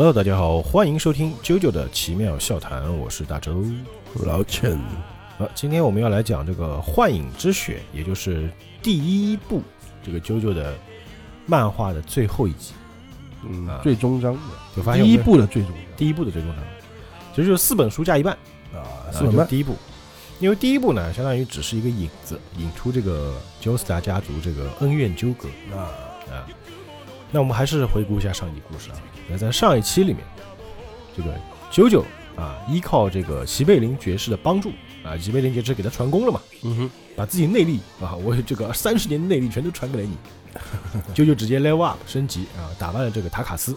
Hello，大家好，欢迎收听啾啾的奇妙笑谈，我是大周。老陈，好，今天我们要来讲这个《幻影之血》，也就是第一部这个啾啾的漫画的最后一集，嗯啊，最终章。的就发现第一部的最终章。第一部的最终章，其实就是四本书加一半，啊，啊四本半第一部。因为第一部呢，相当于只是一个引子，引出这个 Joestar 家族这个恩怨纠葛。啊，啊。那我们还是回顾一下上一集故事啊。那在上一期里面，这个九九啊，依靠这个齐贝林爵士的帮助啊，齐贝林爵士给他传功了嘛，嗯哼，把自己内力啊，我这个 三十年的内力全都传给了你，九九直接 level up 升级啊，打败了这个塔卡斯。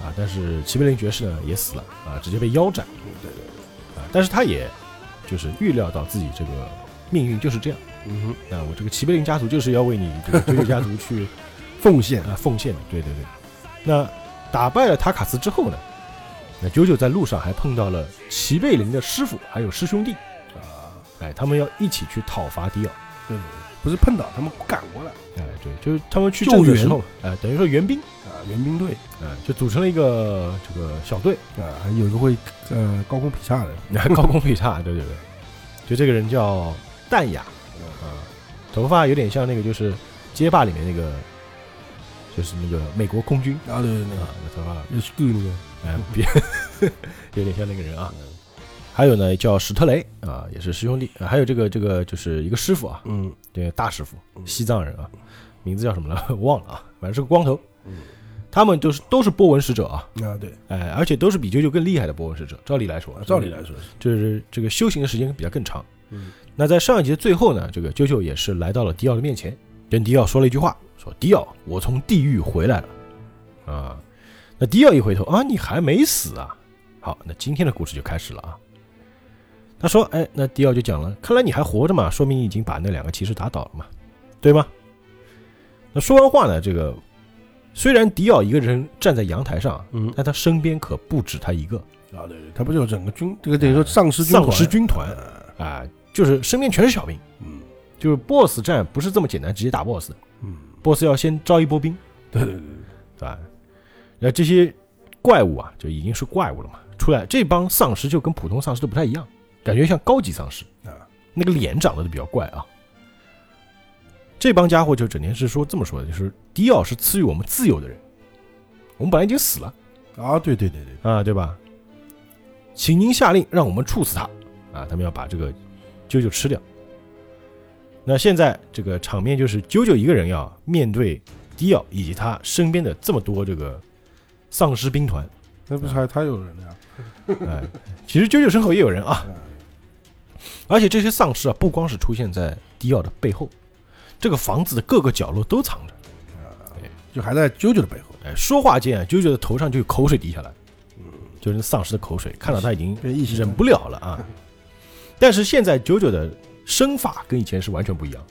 啊，但是齐贝林爵士呢也死了啊，直接被腰斩对对，啊，但是他也就是预料到自己这个命运就是这样嗯哼，啊，我这个齐贝林家族就是要为你这个九九家族去 奉献啊奉献的，对对对。那打败了塔卡斯之后呢，那九九在路上还碰到了齐贝林的师傅还有师兄弟，啊，哎，他们要一起去讨伐迪奥。不是碰到他们赶过来哎，对，就是他们去救援时候，哎，等于说援兵，啊，援兵队。哎，就组成了一个这个小队，啊，还有一个会呃高空劈叉的，高空劈叉，对对对，就这个人叫淡雅，啊，头发有点像那个就是街霸里面那个，就是那个美国空军。啊，对对对啊，，那头发，有是个那个，哎，别，有点像那个人啊。还有呢，叫史特雷啊，也是师兄弟，啊还有这个这个就是一个师傅啊，嗯。这个大师傅，嗯。西藏人啊，名字叫什么了？忘了啊，反正是个光头。嗯。他们都是都是波纹使者啊，啊，对，哎，而且都是比啾啾更厉害的波纹使者。照理来说，照理来说，就是这个修行的时间比较更长。嗯。那在上一集的最后呢，这个啾啾也是来到了迪奥的面前，跟迪奥说了一句话，说：“迪奥，我从地狱回来了。”啊，那迪奥一回头啊，你还没死啊？好，那今天的故事就开始了啊。他说：“哎，那迪奥就讲了，看来你还活着嘛，说明你已经把那两个骑士打倒了嘛，对吗？”那说完话呢，这个虽然迪奥一个人站在阳台上，嗯但他身边可不止他一个。啊，对，他不就整个军，这个等于说丧尸军丧尸军团啊啊，就是身边全是小兵，嗯就是 BOSS 战不是这么简单直接打 BOSS 的嗯，，BOSS 要先招一波兵，对对对，对吧？那这些怪物啊，就已经是怪物了嘛，出来这帮丧尸就跟普通丧尸都不太一样，感觉像高级丧尸啊，那个脸长得都比较怪啊。这帮家伙就整天是说这么说的，就是迪奥是赐予我们自由的人，我们本来已经死了啊，对对对对，啊，对吧？请您下令让我们处死他啊！他们要把这个啾啾吃掉。那现在这个场面就是啾啾一个人要面对迪奥以及他身边的这么多这个丧尸兵团，那不是还他有人的呀？哎，其实啾啾身后也有人啊，啊而且这些丧尸啊，不光是出现在迪奥的背后，这个房子的各个角落都藏着。就还在啾啾的背后，哎，说话间啊，啾啾的头上就有口水滴下来，嗯，就是丧尸的口水，看到他已经忍不了了啊。但是现在九九的身法跟以前是完全不一样，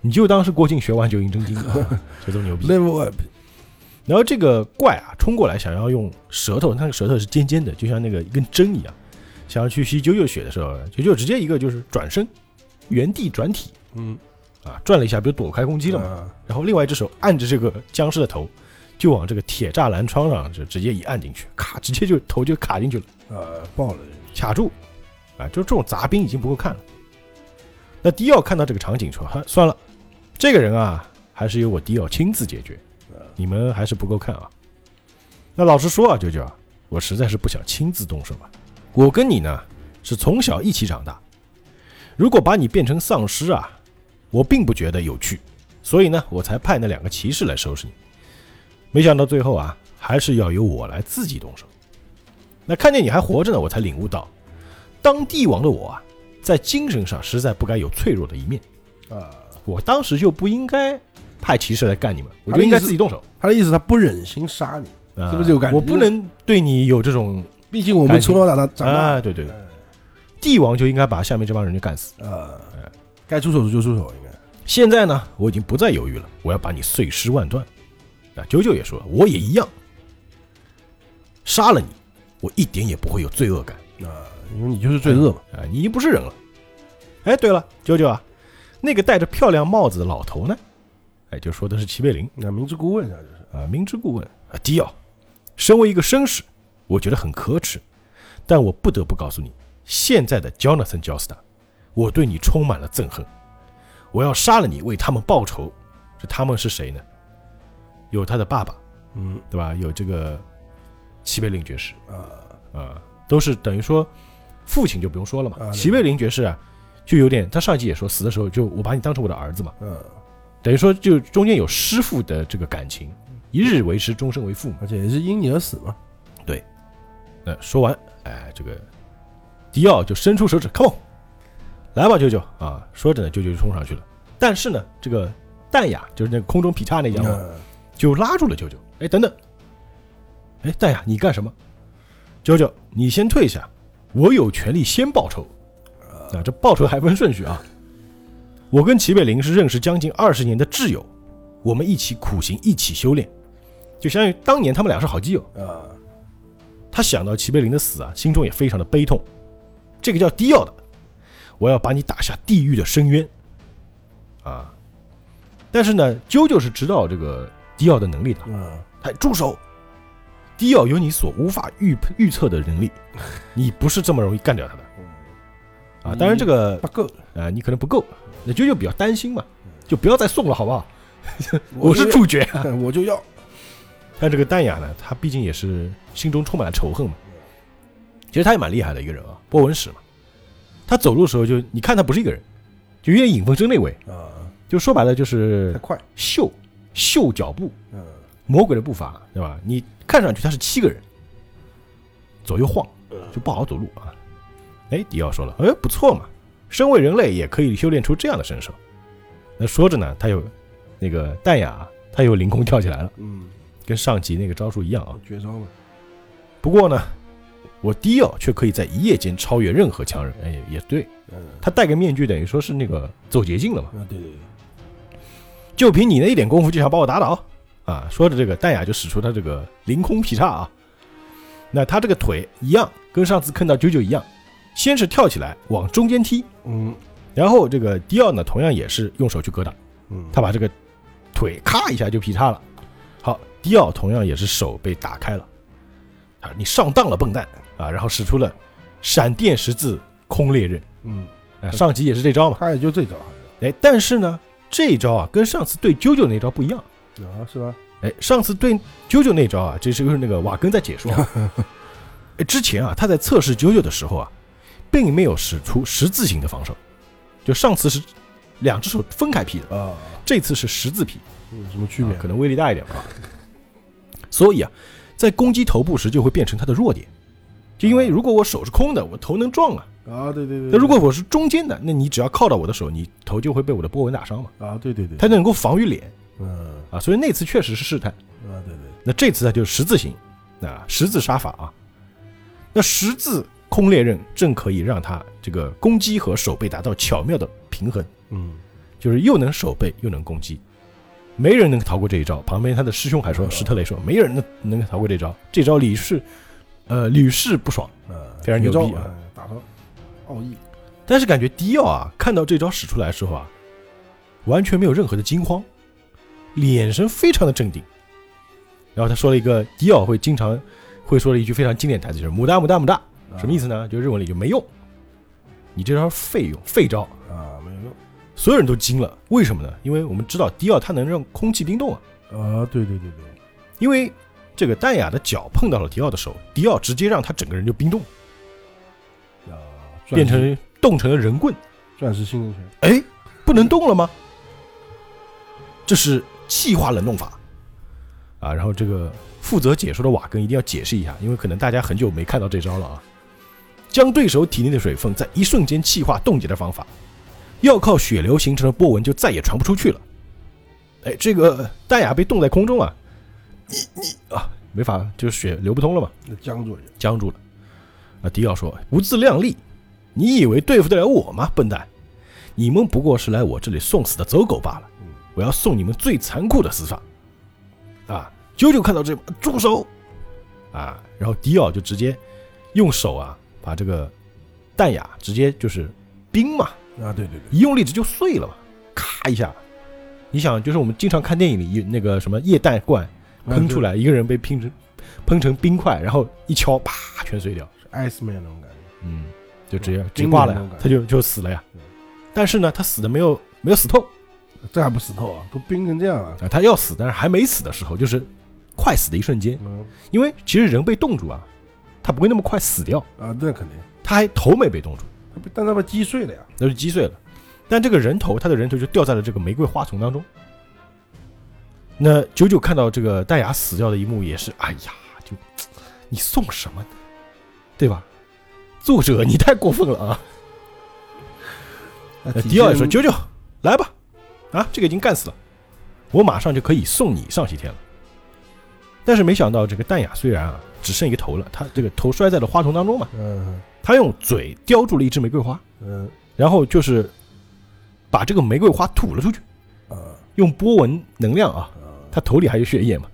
你就当是郭靖学完九阴真经啊，就 这么牛逼。level up，然后这个怪啊冲过来，想要用舌头，那个舌头是尖尖的，就像那个一根针一样，想要去吸九九血的时候，九九直接一个就是转身，原地转体嗯，啊，转了一下，不就躲开攻击了嘛？啊然后另外一只手按着这个僵尸的头，就往这个铁栅栏窗上就直接一按进去，卡，直接就头就卡进去了。呃，爆了，卡住，啊，就这种杂兵已经不够看了。那迪奥看到这个场景说：“哈，算了，这个人啊，还是由我迪奥亲自解决，你们还是不够看啊。”那老实说啊，舅舅，我实在是不想亲自动手啊。我跟你呢是从小一起长大，如果把你变成丧尸啊，我并不觉得有趣，所以呢，我才派那两个骑士来收拾你。没想到最后啊，还是要由我来自己动手。那看见你还活着呢，我才领悟到，当帝王的我啊，在精神上实在不该有脆弱的一面。啊，我当时就不应该派骑士来干你们，我就应该自己动手，他的意思他不忍心杀你，啊是不是有感觉？我不能对你有这种毕竟我们从小长大长大，对，对帝王就应该把下面这帮人就干死。啊，该出手时就出手，应该。现在呢，我已经不再犹豫了，我要把你碎尸万段。啊，九九也说了，我也一样，杀了你，我一点也不会有罪恶感。啊，因为你就是罪恶嘛，啊，你已经不是人了。哎，对了，舅舅啊，那个戴着漂亮帽子的老头呢？哎，就说的是齐贝林那明知故问啊，就是啊，明知故问啊，迪奥，身为一个绅士，我觉得很可耻，但我不得不告诉你，现在的 Jonathan j o s t a 我对你充满了憎恨，我要杀了你，为他们报仇。这他们是谁呢？有他的爸爸，嗯对吧？有这个齐贝林爵士啊啊、都是等于说父亲就不用说了嘛。齐贝林爵士啊，就有点他上一集也说，死的时候就我把你当成我的儿子嘛，嗯，等于说就中间有师父的这个感情，一日为师，终身为父嘛。而且也是因你而死嘛。对那说完，哎，这个迪奥就伸出手指，come on，来吧，舅舅啊！说着呢，舅舅就冲上去了。但是呢，这个淡雅就是那个空中劈叉那家伙，嗯就拉住了舅舅。哎，等等，哎，淡雅，你干什么？舅舅，你先退下，我有权利先报仇。啊，这报仇还分顺序啊。我跟齐北林是认识将近二十年的挚友，我们一起苦行，一起修炼，就相当于当年他们俩是好基友。啊，他想到齐北林的死啊，心中也非常的悲痛。这个叫迪奥的，我要把你打下地狱的深渊。啊！但是呢，啾啾是知道这个迪奥的能力的。嗯哎，住手！迪奥有你所无法预预测的能力，你不是这么容易干掉他的啊！当然，这个不够，啊，你可能不够。那啾啾比较担心嘛，就不要再送了，好不好？我是主角。我就要。但这个淡雅呢，他毕竟也是心中充满了仇恨嘛。其实他也蛮厉害的一个人啊，波纹史嘛。他走路的时候就，你看他不是一个人，就有点影分身那位，啊，就说白了就是太快。秀秀脚步，嗯魔鬼的步伐，对吧？你看上去他是七个人，左右晃，就不好好走路啊。哎，迪奥说了，哎，不错嘛，身为人类也可以修炼出这样的身手。那说着呢，他又那个淡雅，他又凌空跳起来了，嗯，跟上集那个招数一样啊。绝招嘛。不过呢，我迪奥却可以在一夜间超越任何强人。哎，也对，嗯他戴个面具，等于说是那个走捷径了嘛。啊，对对对，就凭你那一点功夫就想把我打倒啊？说着这个淡雅就使出他这个凌空劈叉啊。那他这个腿一样，跟上次看到九九一样，先是跳起来往中间踢，嗯然后这个迪奥呢同样也是用手去格挡，嗯，他把这个腿咔一下就劈叉了。好，迪奥同样也是手被打开了，啊，你上当了，笨蛋啊！然后使出了闪电十字空裂刃，嗯，啊，上集也是这招嘛。他也就这招，哎，但是呢，这一招啊跟上次对啾啾那招不一样。啊，是吧？哎，上次对啾啾那招啊，这是就是那个瓦根在解说啊。哎，之前啊，他在测试啾啾的时候啊，并没有使出十字形的防守，就上次是两只手分开劈的，啊，这次是十字劈，有什么区别？啊可能威力大一点吧。所以啊，在攻击头部时就会变成他的弱点，就因为如果我手是空的，我头能撞啊；啊，对对对。那如果我是中间的，那你只要靠到我的手，你头就会被我的波纹打伤嘛。啊，对对对，它能够防御脸嗯啊，所以那次确实是试探。啊，对对，那这次呢就是十字形，啊，十字杀法啊。那十字空裂刃正可以让他这个攻击和守备达到巧妙的平衡，嗯就是又能守备又能攻击，没人能逃过这一招。旁边他的师兄还说，嗯史特雷说，没人能能逃过这招，这招屡试，呃，屡试不爽。啊，非常牛逼啊打到奥义，但是感觉迪奥啊，看到这招使出来的时候啊，完全没有任何的惊慌，眼神非常的镇定。然后他说了一个迪奥会经常会说的一句非常经典台词，就是“母大母大母大”，什么意思呢？就日文里就没用，你这招废用废招，啊？没有用所有人都惊了。为什么呢？因为我们知道迪奥他能让空气冰冻啊，啊，对对对对，因为这个淡雅的脚碰到了迪奥的手，迪奥直接让他整个人就冰冻，啊，变成冻成了人棍。钻石新人拳，哎，不能动了吗？这是气化冷冻法啊。然后这个负责解说的瓦根一定要解释一下，因为可能大家很久没看到这招了啊。将对手体内的水分在一瞬间气化冻结的方法，要靠血流形成的波纹就再也传不出去了。哎，这个戴雅被冻在空中啊，你你啊，没法，就是血流不通了嘛。那僵住了，僵住了。啊，迪奥说：“不自量力，你以为对付得了我吗，笨蛋？你们不过是来我这里送死的走狗罢了。我要送你们最残酷的死法。”啊，啾啾看到这，住手！啊，然后迪奥就直接用手啊，把这个弹雅直接就是冰嘛，啊，对对对，一用力直就碎了嘛，咔一下。你想，就是我们经常看电影里那个什么液氮罐喷出来，一个人被拼成喷成冰块，然后一敲，啪，全碎掉。是 Ice Man 那种感觉。嗯，就直接嗯直接挂了他就就死了呀嗯。但是呢，他死的没有没有死透这还不死透啊？都冰成这样了。啊，他要死，但是还没死的时候，就是快死的一瞬间。嗯因为其实人被冻住啊，他不会那么快死掉，啊，那肯定，他还头没被冻住，但他被击碎了呀。那就击碎了。但这个人头，他的人头就掉在了这个玫瑰花丛当中。那九九看到这个戴雅死掉的一幕，也是，哎呀，就你送什么呢？对吧？作者，你太过分了啊！迪奥也说：“九九，来吧，啊，这个已经干死了，我马上就可以送你上西天了。”但是没想到，这个淡雅虽然啊只剩一个头了，他这个头摔在了花丛当中嘛，嗯他用嘴叼住了一支玫瑰花，嗯然后就是把这个玫瑰花吐了出去，啊用波纹能量啊，啊，他头里还有血液嘛，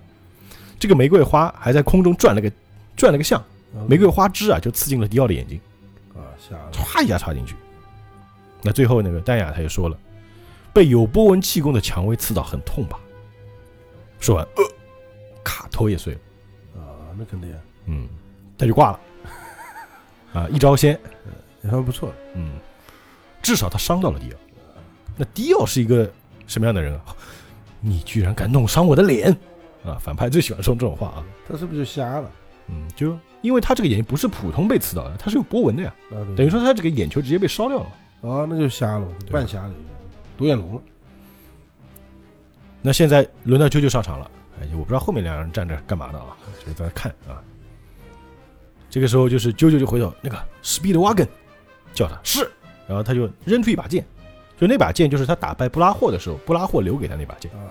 这个玫瑰花还在空中转了个转了个向，玫瑰花枝啊就刺进了迪奥的眼睛。啊吓。歘一下插进去。那最后那个淡雅他也说了，被有波纹气功的蔷薇刺到很痛吧？说完，呃，卡头也碎了，啊，那肯定，嗯，他就挂了。啊，一招鲜，也算不错。嗯，至少他伤到了迪奥。那迪奥是一个什么样的人啊？你居然敢弄伤我的脸啊！反派最喜欢说这种话啊。他是不是就瞎了？嗯，就因为他这个眼睛不是普通被刺到的，他是有波纹的呀，啊，等于说他这个眼球直接被烧掉了。啊，那就瞎了，半瞎了，独眼龙了。那现在轮到啾啾上场了，哎，我不知道后面两个人站着干嘛的啊，就在那看啊。这个时候就是啾啾就回头，那个 Speed Wagon 叫他是，然后他就扔出一把剑，就那把剑就是他打败布拉霍的时候，布拉霍留给他那把剑，啊，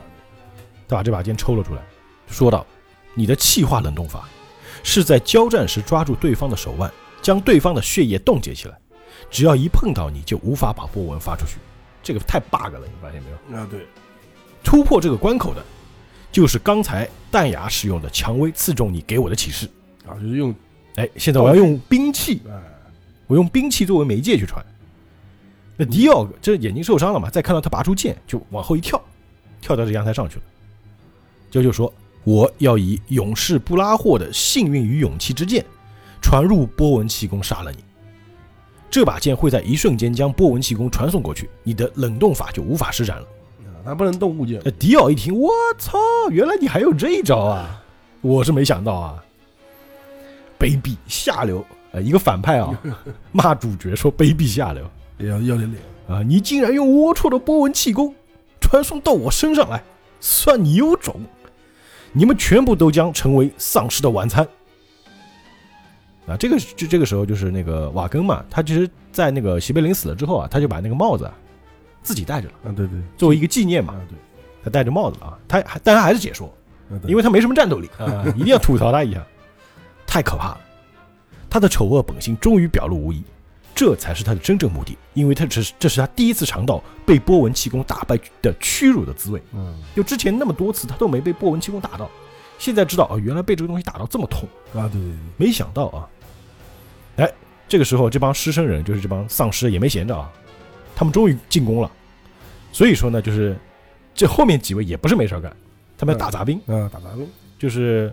他把这把剑抽了出来，说道：“你的气化冷冻法是在交战时抓住对方的手腕，将对方的血液冻结起来，只要一碰到你就无法把波纹发出去，这个太 bug 了，你发现没有？啊对，突破这个关口的，就是刚才弹牙使用的蔷薇刺中你给我的启示。啊就是用哎，现在我要用兵器，哎我用兵器作为媒介去传。那迪奥这眼睛受伤了嘛，再看到他拔出剑，就往后一跳，跳到这阳台上去了。舅舅说：“我要以勇士布拉霍的幸运与勇气之剑，传入波纹气功，杀了你。这把剑会在一瞬间将波纹气功传送过去，你的冷冻法就无法施展了。”啊，他不能动物件那迪奥一听，我操，原来你还有这一招啊！我是没想到啊，卑鄙下流呃，一个反派啊，骂主角说卑鄙下流也要要点脸。啊！你竟然用龌龊的波纹气功传送到我身上来，算你有种！你们全部都将成为丧尸的晚餐。啊，这个就这个时候就是那个瓦根嘛，他其实，在那个席贝林死了之后啊，他就把那个帽子啊自己戴着了，啊对对，作为一个纪念嘛。啊对，他戴着帽子了啊，他还但他还是解说，因为他没什么战斗力啊，一定要吐槽他一下，太可怕了。他的丑恶本性终于表露无遗，这才是他的真正目的，因为他这是这是他第一次尝到被波纹气功打败的屈辱的滋味。嗯就之前那么多次他都没被波纹气功打到，现在知道啊，原来被这个东西打到这么痛，啊对对对，没想到啊。哎，这个时候这帮狮身人就是这帮丧尸也没闲着啊，他们终于进攻了。所以说呢，就是这后面几位也不是没事儿干，他们要打杂兵。嗯打杂兵就是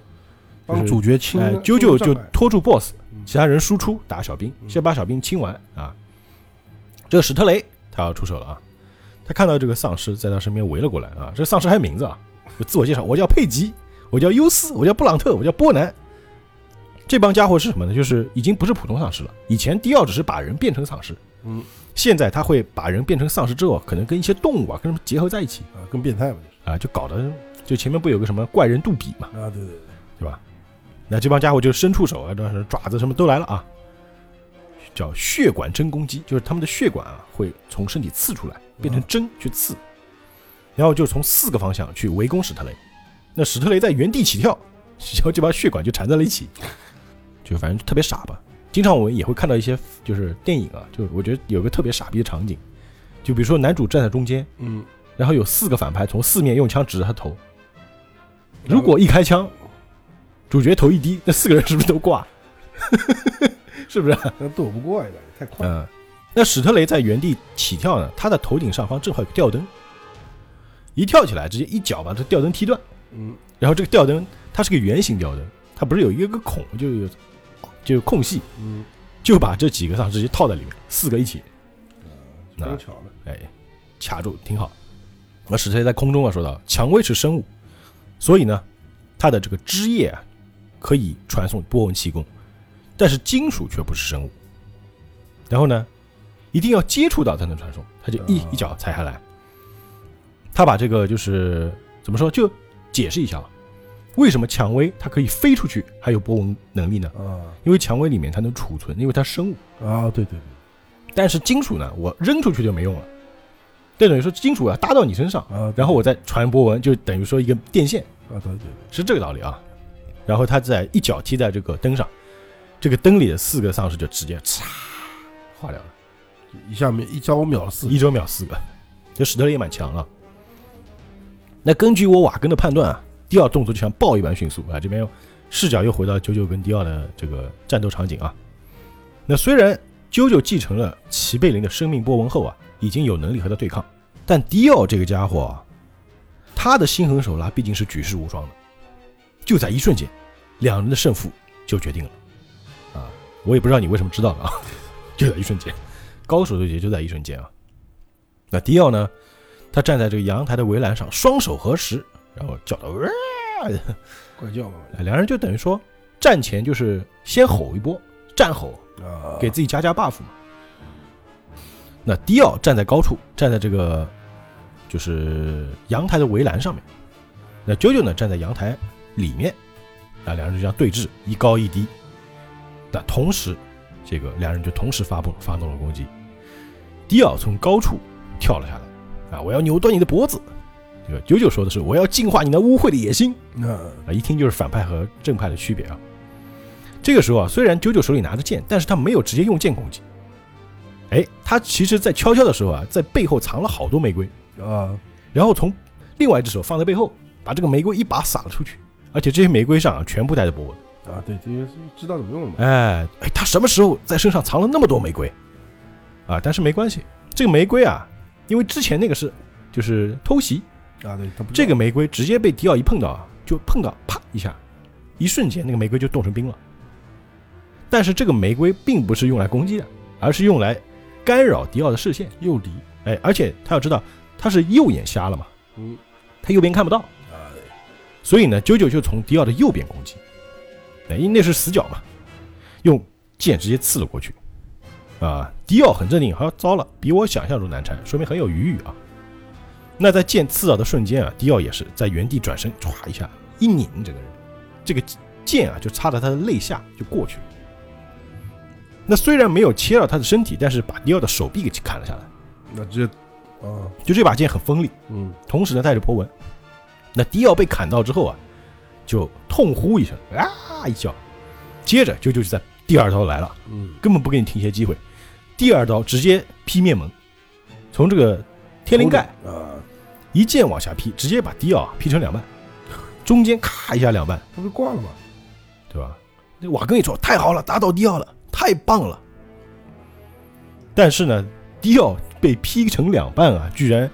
帮主角清啾啾就拖住 BOSS，嗯其他人输出打小兵，嗯先把小兵清完啊。这个史特雷他要出手了啊，他看到这个丧尸在他身边围了过来啊，这丧尸还有名字啊，就自我介绍，我叫佩吉，我叫优斯，我叫布朗特，我叫波南。这帮家伙是什么呢？就是已经不是普通丧尸了。以前迪奥只是把人变成丧尸，嗯现在他会把人变成丧尸之后，可能跟一些动物啊，跟什么结合在一起啊更变态嘛啊，就搞得就前面不有个什么怪人杜比嘛，啊对对对，对吧？那这帮家伙就伸出手啊，这爪子什么都来了啊，叫血管针攻击，就是他们的血管啊会从身体刺出来，变成针去刺，然后就从四个方向去围攻史特雷。那史特雷在原地起跳，然后就把血管就缠在了一起，就反正特别傻吧。经常我们也会看到一些就是电影啊，就我觉得有个特别傻逼的场景，就比如说男主站在中间，嗯，然后有四个反派从四面用枪指着他头，如果一开枪，主角头一低，那四个人是不是都挂？是不是？那躲不过呀，太快，嗯，那史特雷在原地起跳呢，他的头顶上方正好有个吊灯，一跳起来直接一脚把这吊灯踢断，嗯。然后这个吊灯它是个圆形吊灯，它不是有一个孔，就有就有空隙，嗯，就把这几个丧尸直接套在里面，四个一起，非常巧了，哎，卡住，挺好。那史特在空中啊说到，蔷薇是生物，所以呢，它的这个枝叶啊可以传送波纹气功，但是金属却不是生物。然后呢，一定要接触到才能传送，他就一哦一脚踩下来。他把这个就是怎么说，就解释一下，为什么蔷薇它可以飞出去，还有波纹能力呢？啊因为蔷薇里面它能储存，因为它生物。啊，对对对，但是金属呢，我扔出去就没用了。这等于说金属要搭到你身上，啊，然后我再传波纹，就等于说一个电线，啊，对对对，是这个道理啊。然后他再一脚踢在这个灯上，这个灯里的四个丧尸就直接嚓化掉了，一下面一招秒四，一招秒四个，这史特雷也蛮强了。那根据我瓦根的判断啊，迪奥动作就像豹一般迅速啊。这边视角又回到九九跟迪奥的这个战斗场景啊。那虽然啾啾继承了齐贝林的生命波纹后啊，已经有能力和他对抗，但迪奥这个家伙啊，他的心狠手辣毕竟是举世无双的，就在一瞬间，两人的胜负就决定了啊！我也不知道你为什么知道的啊，就在一瞬间，高手对决就在一瞬间啊。那迪奥呢，他站在这个阳台的围栏上，双手合十，然后叫道：“哇怪叫嘛，两人就等于说战前就是先吼一波战吼，啊，给自己加加 buff 嘛。那迪奥站在高处，站在这个就是阳台的围栏上面。那啾啾呢站在阳台里面，啊，两人就这样对峙，一高一低。那同时，这个两人就同时发动发动了攻击。迪奥从高处跳了下来，啊，我要扭断你的脖子。这个九九说的是我要净化你那污秽的野心。那啊，一听就是反派和正派的区别啊。这个时候啊，虽然九九手里拿着剑，但是他没有直接用剑攻击。哎，他其实在悄悄的时候啊，在背后藏了好多玫瑰，啊，然后从另外一只手放在背后，把这个玫瑰一把撒了出去，而且这些玫瑰上啊全部带着波纹。啊，对，这些是知道怎么用了嘛，哎哎，他什么时候在身上藏了那么多玫瑰？啊，但是没关系，这个玫瑰啊，因为之前那个是就是偷袭，啊，对，他不这个玫瑰直接被迪奥一碰到啊，就碰到啪一下，一瞬间那个玫瑰就冻成冰了。但是这个玫瑰并不是用来攻击的，而是用来干扰迪奥的视线。诱敌，哎，而且他要知道他是右眼瞎了嘛，嗯，他右边看不到，啊，所以呢，九九就从迪奥的右边攻击，哎，因为那是死角嘛，用剑直接刺了过去。啊，迪奥很镇定，好像，糟了，比我想象中难缠，说明很有余裕啊。那在剑刺到的瞬间啊，迪奥也是在原地转身，歘一下一拧，整个人，这个剑啊就插在他的肋下就过去了。那虽然没有切到他的身体，但是把迪奥的手臂给砍了下来。那这，啊，就这把剑很锋利，嗯，同时呢带着波纹。那迪奥被砍到之后啊，就痛呼一声啊一叫，接着就就是在第二刀来了，嗯，根本不给你停歇机会，第二刀直接劈面门，从这个天灵盖啊，一剑往下劈，直接把迪奥劈成两半，中间咔一下两半，他不是挂了吗？对吧？那瓦根一说太好了，打倒迪奥了，太棒了。但是呢，迪奥被劈成两半啊，居然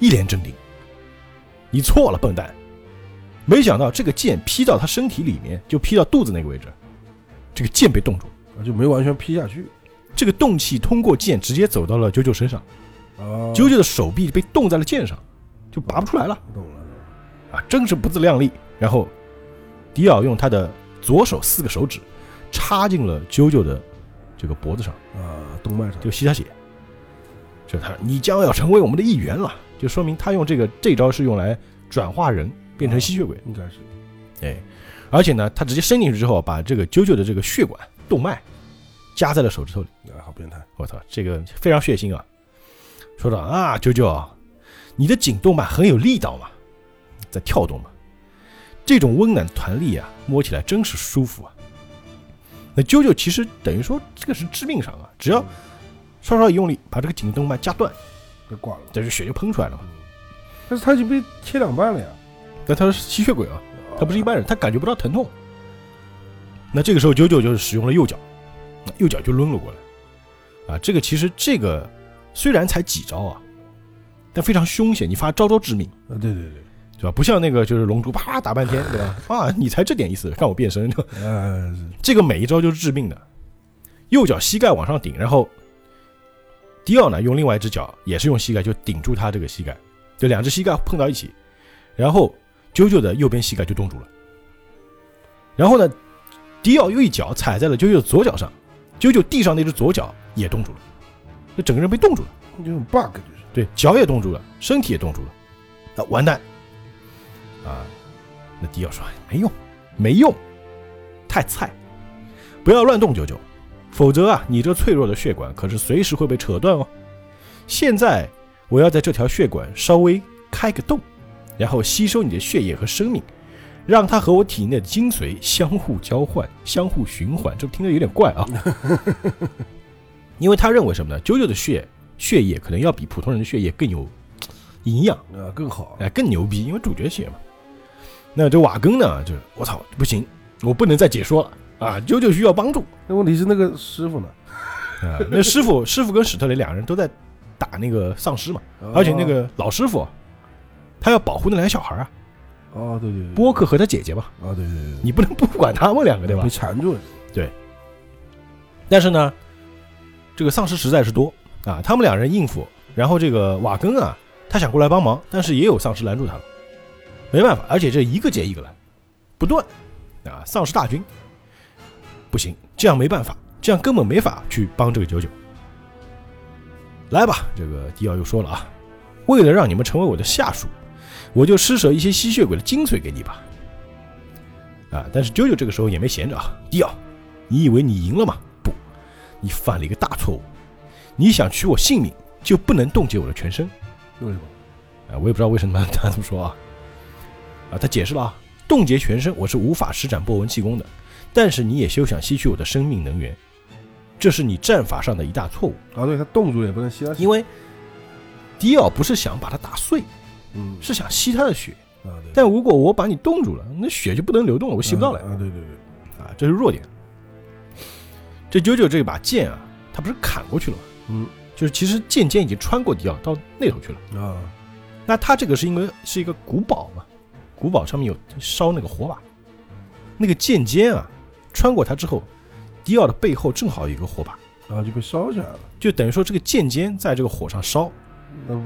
一脸镇定。你错了，笨蛋！没想到这个剑劈到他身体里面，就劈到肚子那个位置，这个剑被冻住，啊，就没完全劈下去，这个动气通过剑直接走到了九九身上，啊，九九的手臂被冻在了剑上，就拔不出来了。懂了，啊，真是不自量力。然后，迪奥用他的左手四个手指插进了啾啾的这个脖子上，啊，动脉上，就吸他血。就他，你将要成为我们的一员了，就说明他用这个这招是用来转化人变成吸血鬼。应该是，哎，而且呢，他直接伸进去之后，把这个啾啾的这个血管动脉夹在了手指头里。啊，好变态，我操，这个非常血腥啊！说道啊，啾啾，你的颈动脉很有力道嘛，在跳动嘛，这种温暖弹力啊，摸起来真是舒服啊。那啾啾其实等于说这个是致命伤啊，只要稍稍一用力，把这个颈动脉夹断，被挂了，这就血就喷出来了嘛。但是他已经被切两半了呀，但他是吸血鬼啊，他不是一般人，他感觉不到疼痛。那这个时候，啾啾就是使用了右脚，右脚就抡了过来。啊，这个其实这个虽然才几招啊，但非常凶险，你发招招致命。啊，对对对，对吧？不像那个就是龙珠啪打半天，对吧？啊，你才这点意思，看我变身，呃，这个每一招就是致命的，右脚膝盖往上顶，然后迪奥呢用另外一只脚也是用膝盖就顶住他这个膝盖，就两只膝盖碰到一起，然后啾啾的右边膝盖就冻住了，然后呢，迪奥又一脚踩在了啾啾的左脚上，啾啾地上那只左脚也冻住了，就整个人被冻住了，这种 bug 就是，对，脚也冻住了，身体也冻住了，啊，完蛋，啊，那迪奥说没用，没用，太菜，不要乱动九九，否则啊，你这脆弱的血管可是随时会被扯断哦。现在我要在这条血管稍微开个洞，然后吸收你的血液和生命，让它和我体内的精髓相互交换、相互循环。这听着有点怪啊，因为他认为什么呢？九九的血血液可能要比普通人的血液更有营养。啊，更好，哎，更牛逼，因为主角血嘛。那这瓦根呢，就是我操，不行，我不能再解说了啊！舅舅需要帮助那问题是那个师傅呢？啊。那师傅，师傅跟史特雷两个人都在打那个丧尸嘛，而且那个老师傅，他要保护那两个小孩啊，哦，对对对，波克和他姐姐吧，啊，对对对，你不能不管他们两个，对吧被？缠住了，对但是呢，这个丧尸实在是多啊，他们两人应付，然后这个瓦根啊，他想过来帮忙，但是也有丧尸拦住他了，没办法，而且这一个接一个来，不断啊，丧尸大军不行，这样没办法，这样根本没法去帮这个九九。来吧，这个迪奥又说了啊，为了让你们成为我的下属，我就施舍一些吸血鬼的精髓给你吧。啊，但是九九这个时候也没闲着啊，迪奥，你以为你赢了吗？不，你犯了一个大错误。你想取我性命，就不能冻结我的全身。为什么？啊，我也不知道为什么他这么说啊。啊，他解释了啊，冻结全身我是无法施展波纹气功的，但是你也休想吸取我的生命能源，这是你战法上的一大错误。啊，对他冻住也不能吸他血，因为迪奥不是想把他打碎，嗯，是想吸他的血。啊，对，但如果我把你冻住了，那血就不能流动了，我吸不到了啊，对对对，啊，这是弱点。这九九这把剑啊，他不是砍过去了吗？嗯。就是其实剑尖已经穿过迪奥到那头去了。啊，那他这个是因为是一个古堡嘛，古堡上面有烧那个火把，那个剑尖啊穿过它之后，迪奥的背后正好有一个火把，然后就被烧起来了，就等于说这个剑尖在这个火上烧，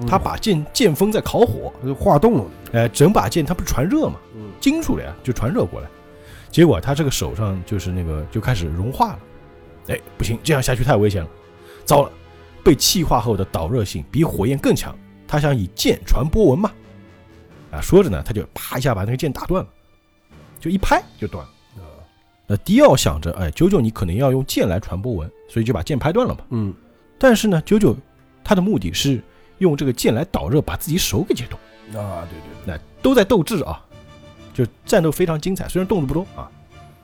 他把剑剑锋在烤火，他就化冻了，哎，整把剑它不是传热嘛，嗯，金属的呀，就传热过来，结果他这个手上就是那个就开始融化了，哎，不行，这样下去太危险了，糟了，被气化后的导热性比火焰更强，他想以剑传波纹嘛，啊，说着呢，他就啪一下把那个剑打断了，就一拍就断了。啊，那迪奥想着，哎，九九你可能要用剑来传波纹，所以就把剑拍断了嘛。嗯，但是呢，九九他的目的是用这个剑来导热，把自己手给解冻。啊，对对那都在斗智啊，就战斗非常精彩，虽然动作不多啊。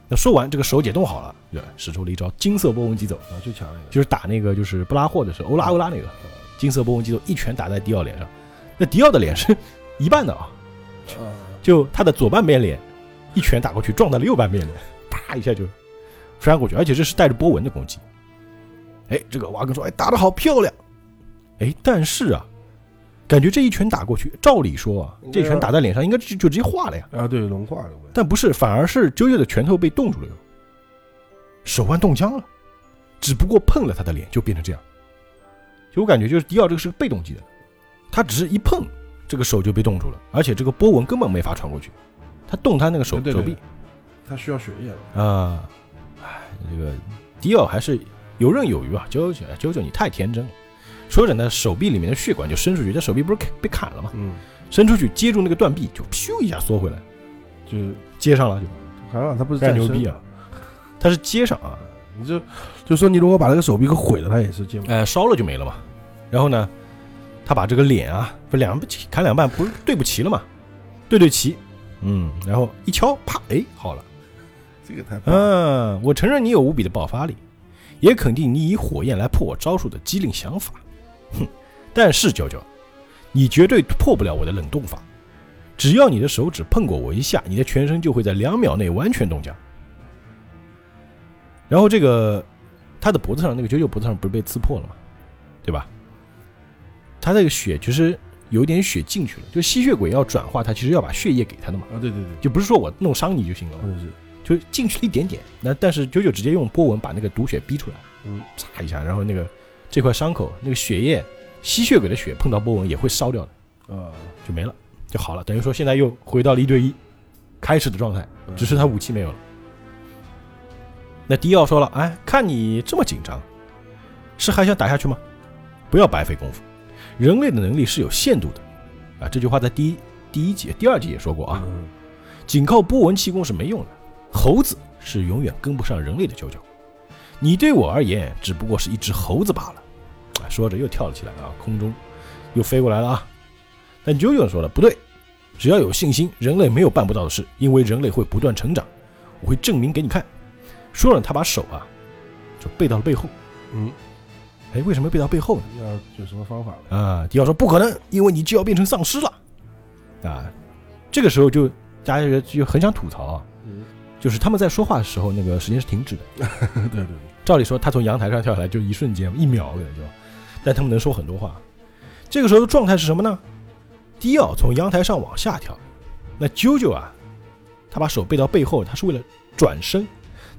那说完这个手解冻好了，对，使出了一招金色波纹疾走，啊，最强那个，就是打那个就是布拉霍的时候，欧拉欧拉那个金色波纹疾走，一拳打在迪奥脸上。那迪奥的脸是一半的啊，啊，就他的左半边脸一拳打过去撞到了右半边脸，啪一下就摔过去，而且这是带着波纹的攻击。哎，这个瓦根说：“哎，打得好漂亮。”哎，但是啊，感觉这一拳打过去，照理说啊，这拳打在脸上应该就就直接化了呀。啊，对，融化了，但不是，反而是啾啾的拳头被冻住了哟，手腕冻僵了，只不过碰了他的脸就变成这样。就我感觉就是迪奥这个是个被动技能，他只是一碰，这个手就被冻住了，而且这个波纹根本没法传过去，他动他那个手手臂。他需要血液了，啊，哎，这个迪奥还是游刃有余啊，啾啾啾啾你太天真了。说着呢，手臂里面的血管就伸出去，这手臂不是砍被砍了吗？嗯，伸出去接住那个断臂，就咻一下缩回来，就接上了就，还好他不是在牛逼啊！他是接上啊，你就就说你如果把那个手臂给毁了，他也是接不呃，烧了就没了嘛。然后呢，他把这个脸啊，不两砍两半，不是对不齐了嘛？对对齐，嗯，然后一敲，啪，哎，好了。这个太嗯，我承认你有无比的爆发力，也肯定你以火焰来破我招数的机灵想法。哼，但是九九，你绝对破不了我的冷冻法。只要你的手指碰过我一下，你的全身就会在两秒内完全冻僵。然后这个他的脖子上那个九九脖子上不是被刺破了吗？对吧？他那个血其实有一点血进去了，就吸血鬼要转化，他其实要把血液给他的嘛，啊，对对对，就不是说我弄伤你就行了，嗯是，就进去了一点点。那但是九九直接用波纹把那个毒血逼出来，嗯，嚓一下，然后那个这块伤口那个血液，吸血鬼的血碰到波纹也会烧掉的，呃，就没了，就好了。等于说现在又回到了一对一开始的状态，嗯只是他武器没有了。那迪奥说了：“哎，看你这么紧张，是还想打下去吗？不要白费功夫。人类的能力是有限度的，啊，这句话在第一第一集、第二集也说过啊。嗯仅靠波纹气功是没用的，猴子是永远跟不上人类的舅舅。你对我而言只不过是一只猴子罢了。”啊，说着又跳了起来啊，空中又飞过来了啊。但 JoJo 说了不对，只要有信心，人类没有办不到的事，因为人类会不断成长，我会证明给你看。说了，他把手啊就背到了背后。嗯，哎，为什么背到背后呢？要有什么方法呢？啊，迪奥说不可能，因为你就要变成丧尸了。啊，这个时候就大家就就很想吐槽啊，嗯，就是他们在说话的时候，那个时间是停止的。对对对，照理说，他从阳台上跳下来就一瞬间，一秒可能就，但他们能说很多话。这个时候的状态是什么呢？迪奥从阳台上往下跳，那啾啾啊，他把手背到背后，他是为了转身，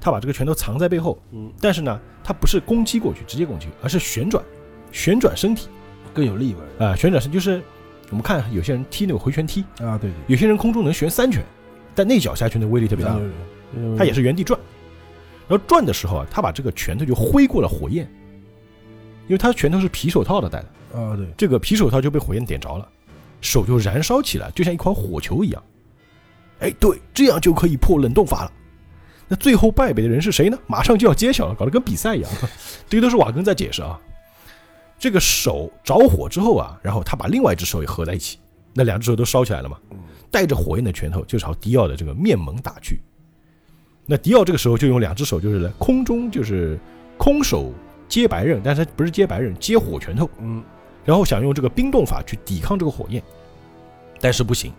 他把这个拳头藏在背后，嗯，但是呢，他不是攻击过去，直接攻击，而是旋转，旋转身体。更有力嘛，啊、旋转身就是我们看有些人踢那个回旋踢，啊，对对，有些人空中能旋三拳，但那脚下去的威力特别大，嗯他也是原地转，然后转的时候啊，他把这个拳头就挥过了火焰，因为他拳头是皮手套的戴的，啊，对，这个皮手套就被火焰点着了，手就燃烧起来，就像一块火球一样。哎，对，这样就可以破冷冻法了。那最后败北的人是谁呢？马上就要揭晓了，搞得跟比赛一样。这个都是瓦根在解释啊。这个手着火之后啊，然后他把另外一只手也合在一起，那两只手都烧起来了嘛。带着火焰的拳头就朝迪奥的这个面门打去。那迪奥这个时候就用两只手，就是在空中就是空手接白刃，但是他不是接白刃，接火拳头，嗯，然后想用这个冰冻法去抵抗这个火焰，但是不行，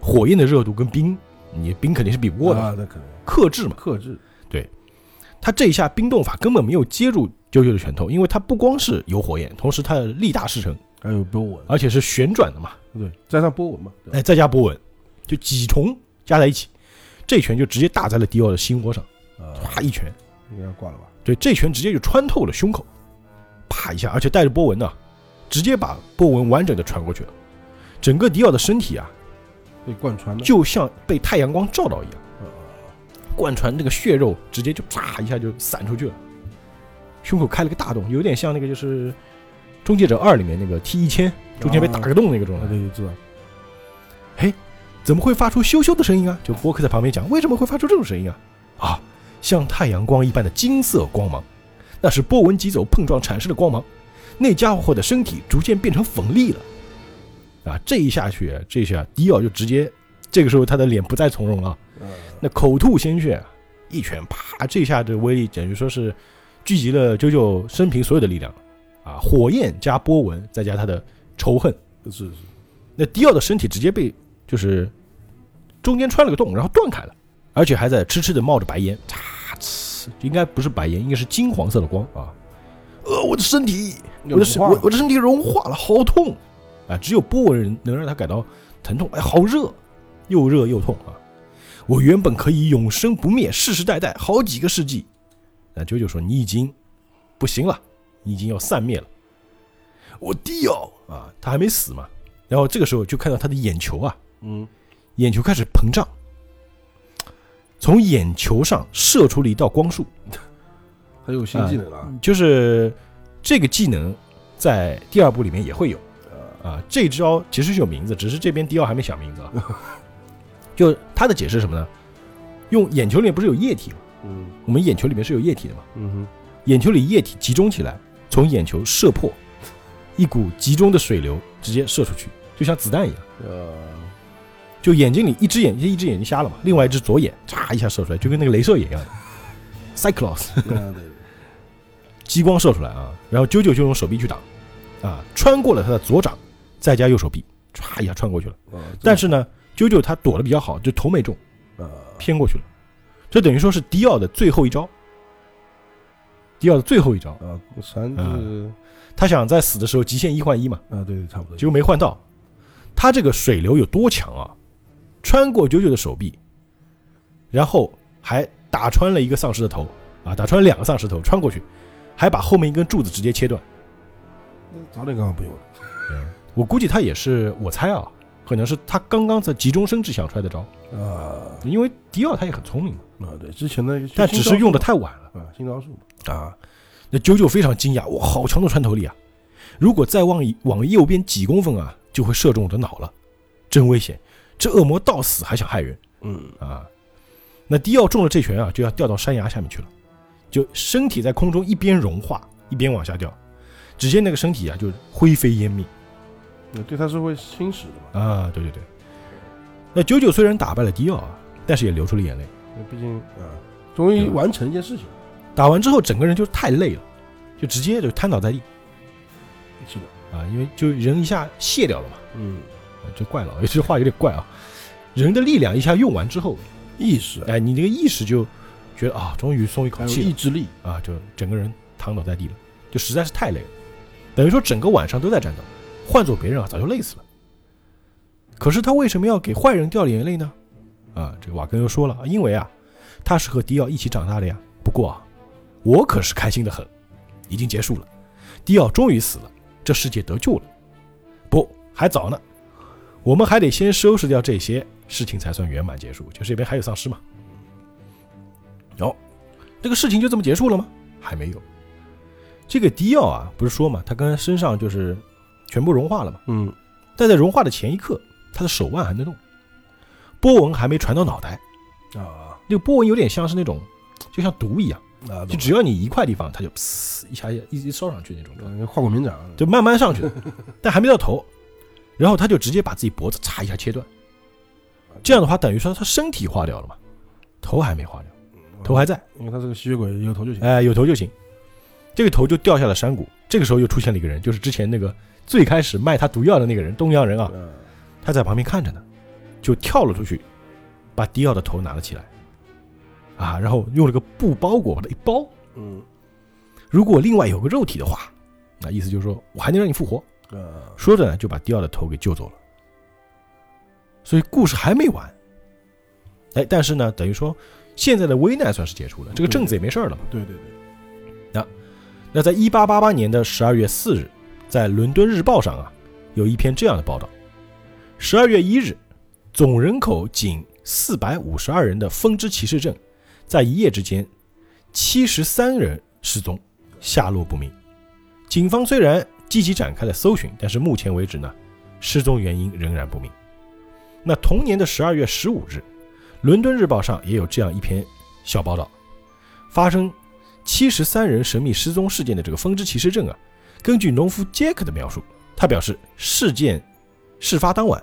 火焰的热度跟冰，你冰肯定是比不过的，啊，那可能克制嘛。克制，对。他这一下冰冻法根本没有接住啾啾的拳头，因为他不光是有火焰，同时他力大势成，还有波纹，而且是旋转的嘛，对，加上波纹嘛，哎，再加波纹，就几重加在一起，这拳就直接打在了迪奥的心窝上，啊，啪一拳，应该挂了吧？对，这拳直接就穿透了胸口，啪一下，而且带着波纹呢，直接把波纹完整的传过去了，整个迪奥的身体啊，被贯穿了，就像被太阳光照到一样，啊贯穿那个血肉直接就啪一下就散出去了，胸口开了个大洞，有点像那个就是《终结者二》里面那个 T 一千中间被打个洞那个状啊，态。对对，知道，怎么会发出咻咻的声音啊？就波克在旁边讲，为什么会发出这种声音啊？啊，像太阳光一般的金色光芒，那是波纹疾走碰撞产生的光芒。那家伙的身体逐渐变成粉粒了。啊，这一下去，这下迪奥就直接，这个时候他的脸不再从容了，啊，那口吐鲜血，一拳啪，这下这威力简直说是聚集了啾啾生平所有的力量啊！火焰加波纹，再加他的仇恨，是是，那迪奥的身体直接被就是中间穿了个洞，然后断开了，而且还在痴痴的冒着白烟，嚓呲，应该不是白烟，应该是金黄色的光啊！呃，我的身体，我的身我我的身体融化了，好痛啊！只有波纹能让他感到疼痛，哎，好热，又热又痛啊！我原本可以永生不灭，世世代代好几个世纪。那九九说：“你已经不行了，你已经要散灭了。”我弟哦啊，他还没死嘛。然后这个时候就看到他的眼球啊，嗯，眼球开始膨胀，从眼球上射出了一道光束，很有新技能了，就是这个技能在第二部里面也会有啊。这招其实是有名字，只是这边迪奥还没想名字啊。就他的解释是什么呢？用眼球里面不是有液体吗？嗯我们眼球里面是有液体的嘛？嗯哼，眼球里液体集中起来，从眼球射破，一股集中的水流直接射出去，就像子弹一样。呃，就眼睛里一只眼一只眼睛瞎了嘛，另外一只左眼嚓一下射出来，就跟那个镭射眼一样的，Cyclops 激光射出来啊，然后啾啾就用手臂去挡，啊，穿过了他的左掌，再加右手臂，唰一下穿过去了。啊，但是呢，啾啾他躲得比较好，就头没中，啊，偏过去了，这等于说是迪奥的最后一招。迪奥的最后一招，啊，三嗯他想在死的时候极限一换一嘛，啊，对对，差不多。结果没换到。他这个水流有多强啊？穿过九九的手臂，然后还打穿了一个丧尸的头啊，打穿了两个丧尸头，穿过去，还把后面一根柱子直接切断。早点刚刚不用了。我估计他也是，我猜啊，可能是他刚刚在急中生智想出来的招，啊因为迪奥他也很聪明嘛，啊，对，之前的但只是用的太晚了。啊，新招数嘛。啊，那九九非常惊讶，哇，好强的穿透力啊！如果再往往右边几公分啊，就会射中我的脑了，真危险！这恶魔到死还想害人嗯，啊！那迪奥中了这拳啊，就要掉到山崖下面去了，就身体在空中一边融化一边往下掉，只见那个身体啊，就灰飞烟灭那对他是会侵蚀的嘛。啊！对对对，那九九虽然打败了迪奥啊，但是也流出了眼泪。那毕竟啊，终于完成一件事情。打完之后，整个人就太累了，就直接就瘫倒在地是的。啊，因为就人一下卸掉了嘛。嗯，啊这怪了，这句话有点怪啊。人的力量一下用完之后，意识哎，你这个意识就觉得啊，终于松一口气意志力。啊，就整个人躺倒在地了，就实在是太累了，等于说整个晚上都在战斗。换做别人啊，早就累死了。可是他为什么要给坏人掉眼泪呢？啊，这个瓦根又说了，啊因为啊，他是和迪奥一起长大的呀。不过啊，我可是开心的很，已经结束了，迪奥终于死了，这世界得救了。不，还早呢，我们还得先收拾掉这些事情才算圆满结束。就是这边还有丧尸嘛？哦，这个事情就这么结束了吗？还没有。这个迪奥啊，不是说嘛，他刚才身上就是全部融化了嘛，嗯，但在融化的前一刻，他的手腕还能动，波纹还没传到脑袋。啊那个波纹有点像是那种，就像毒一样，啊，就只要你一块地方，它就呲一下一一烧上去那种状态，跟化骨绵掌。就慢慢上去的，但还没到头，然后他就直接把自己脖子嚓一下切断。这样的话，等于说他身体化掉了嘛，头还没化掉，头还在，因为他是个吸血鬼，有头就行。哎，有头就行。这个头就掉下了山谷。这个时候又出现了一个人，就是之前那个最开始卖他毒药的那个人，东洋人啊，嗯他在旁边看着呢，就跳了出去，把迪奥的头拿了起来，啊，然后用了个布包裹把它一包。嗯如果另外有个肉体的话，那意思就是说我还能让你复活。啊，说着呢，就把迪奥的头给救走了。所以故事还没完。哎，但是呢，等于说现在的危难算是解除了，这个镇子也没事儿了嘛。对对对，那在一八八八年的十二月四日，在《伦敦日报》上啊，有一篇这样的报道：十二月一日，总人口仅四百五十二人的风之骑士镇，在一夜之间，七十三人失踪，下落不明。警方虽然积极展开了搜寻，但是目前为止呢，失踪原因仍然不明。那同年的十二月十五日，《伦敦日报》上也有这样一篇小报道：发生七十三人神秘失踪事件的这个风之骑士镇啊，根据农夫杰克的描述，他表示事件事发当晚，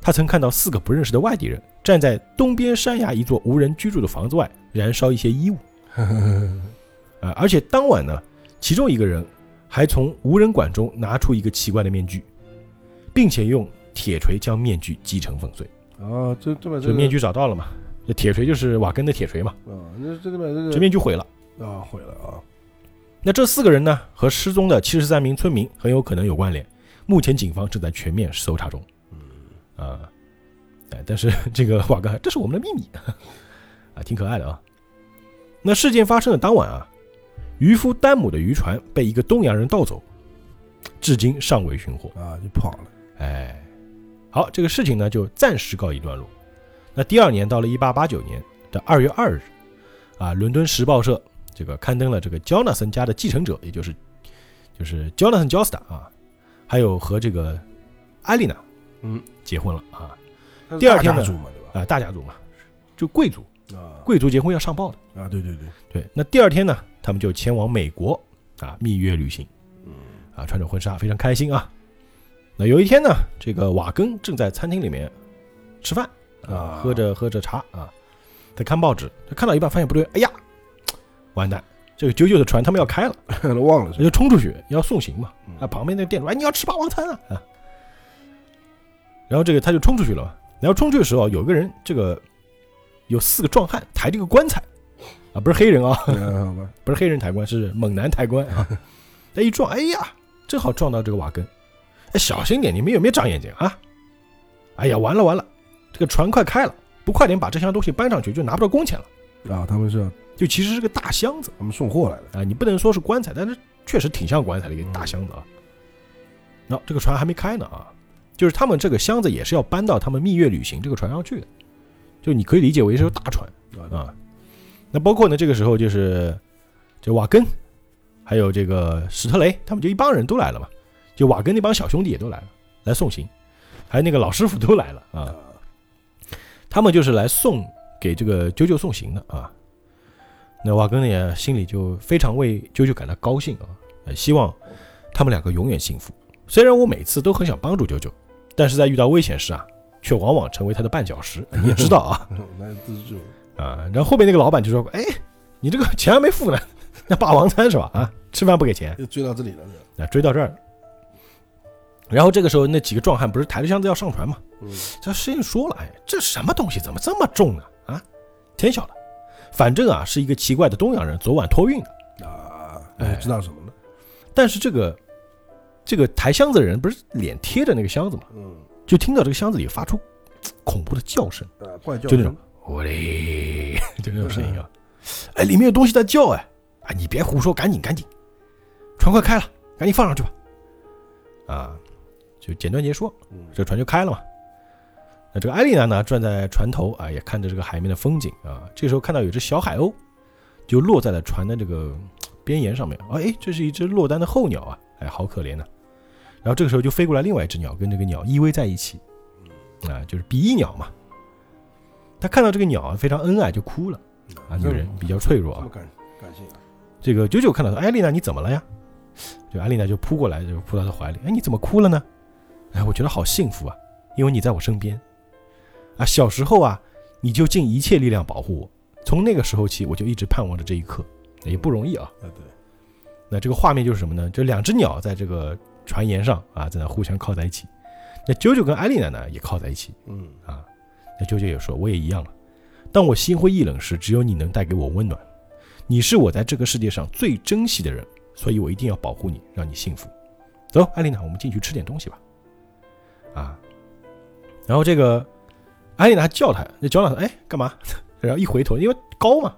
他曾看到四个不认识的外地人站在东边山崖一座无人居住的房子外燃烧一些衣物。啊，而且当晚呢，其中一个人还从无人馆中拿出一个奇怪的面具，并且用铁锤将面具击成粉碎。啊，这这把这个面具找到了嘛？这铁锤就是瓦根的铁锤嘛？啊，那这个把这个这面具毁了。啊毁了啊，那这四个人呢，和失踪的七十三名村民很有可能有关联。目前警方正在全面搜查中。嗯啊，哎，但是这个瓦根，这是我们的秘密 啊，挺可爱的啊。那事件发生的当晚啊，渔夫丹姆的渔船被一个东洋人盗走，至今尚未寻获。啊就跑了，哎，好，这个事情呢就暂时告一段落。那第二年到了一八八九年的二月二日，啊，伦敦时报社这个刊登了这个焦纳森家的继承者，也就是就是焦纳森·焦斯塔啊，还有和这个艾丽娜嗯，结婚了啊第二天呢大家族嘛，啊，大家族嘛，就贵族，啊贵族结婚要上报的。啊，对对对，对，那第二天呢，他们就前往美国啊蜜月旅行，嗯啊，穿着婚纱，非常开心啊。那有一天呢，这个瓦根正在餐厅里面吃饭啊啊，喝着喝着茶啊，在看报纸，他看到一半发现不对，哎呀，完蛋，这个九九的船他们要开了，都 忘了就冲出去要送行嘛。嗯啊，旁边那个店主，哎，你要吃霸王餐啊啊！然后这个他就冲出去了嘛。然后冲去的时候，有个人，这个有四个壮汉抬着个棺材，啊，不是黑人啊，不是黑人抬棺，是猛男抬棺啊。他一撞，哎呀，正好撞到这个瓦根。哎，小心点，你们有没有长眼睛啊？哎呀，完了完了，这个船快开了，不快点把这箱东西搬上去，就拿不到工钱了。啊，他们是就其实是个大箱子他们送货来的，啊，你不能说是棺材，但是确实挺像棺材的一个大箱子啊。那、这个船还没开呢啊，就是他们这个箱子也是要搬到他们蜜月旅行这个船上去的，就你可以理解为是个大船。啊。那包括呢，这个时候就是这瓦根，还有这个史特雷，他们就一帮人都来了嘛。就瓦根那帮小兄弟也都来了，来送行，还有那个老师傅都来了啊。他们就是来送给这个啾啾送行的啊。那瓦根呢也心里就非常为啾啾感到高兴啊，希望他们两个永远幸福。虽然我每次都很想帮助啾啾，但是在遇到危险时啊，却往往成为他的绊脚石。你也知道啊。啊，然后后面那个老板就说：“哎，你这个钱还没付呢，那霸王餐是吧？啊，吃饭不给钱，就追到这里了，啊，追到这儿。”然后这个时候，那几个壮汉不是抬着箱子要上船嘛？嗯，这师兄说了：“哎，这什么东西怎么这么重呢？啊，天晓得，反正啊是一个奇怪的东洋人昨晚托运的。啊，哎知道什么呢？但是这个这个抬箱子的人不是脸贴着那个箱子嘛，嗯，就听到这个箱子里发出恐怖的叫声。”啊，怪叫就那种，我嘞，就那种声音啊，哎，里面有东西在叫，哎，啊，你别胡说，赶紧赶紧，船快开了，赶紧放上去吧，啊，就简短截说，嗯这船就开了嘛。那这个艾丽娜呢，站在船头啊，也看着这个海面的风景啊。这时候看到有只小海鸥，就落在了船的这个边沿上面。啊，哎，这是一只落单的候鸟啊，哎，好可怜呐、然后这个时候就飞过来另外一只鸟，跟这个鸟依偎在一起，啊，就是比翼鸟嘛。他看到这个鸟啊，非常恩爱，就哭了。啊女人比较脆弱啊感感性啊，这个九九看到说，艾丽娜你怎么了呀？就艾丽娜就扑过来，就扑到他怀里。哎，你怎么哭了呢？哎，我觉得好幸福啊，因为你在我身边。啊，小时候啊，你就尽一切力量保护我。从那个时候起，我就一直盼望着这一刻，也不容易啊。啊对，那这个画面就是什么呢？就两只鸟在这个船沿上啊，在那互相靠在一起。那九九跟艾丽娜呢也靠在一起嗯，啊。那舅舅也说，我也一样了。当我心灰意冷时，只有你能带给我温暖。你是我在这个世界上最珍惜的人，所以我一定要保护你，让你幸福。走，艾丽娜，我们进去吃点东西吧。啊，然后这个艾丽娜还叫他，那叫他，哎，干嘛？然后一回头，因为高嘛，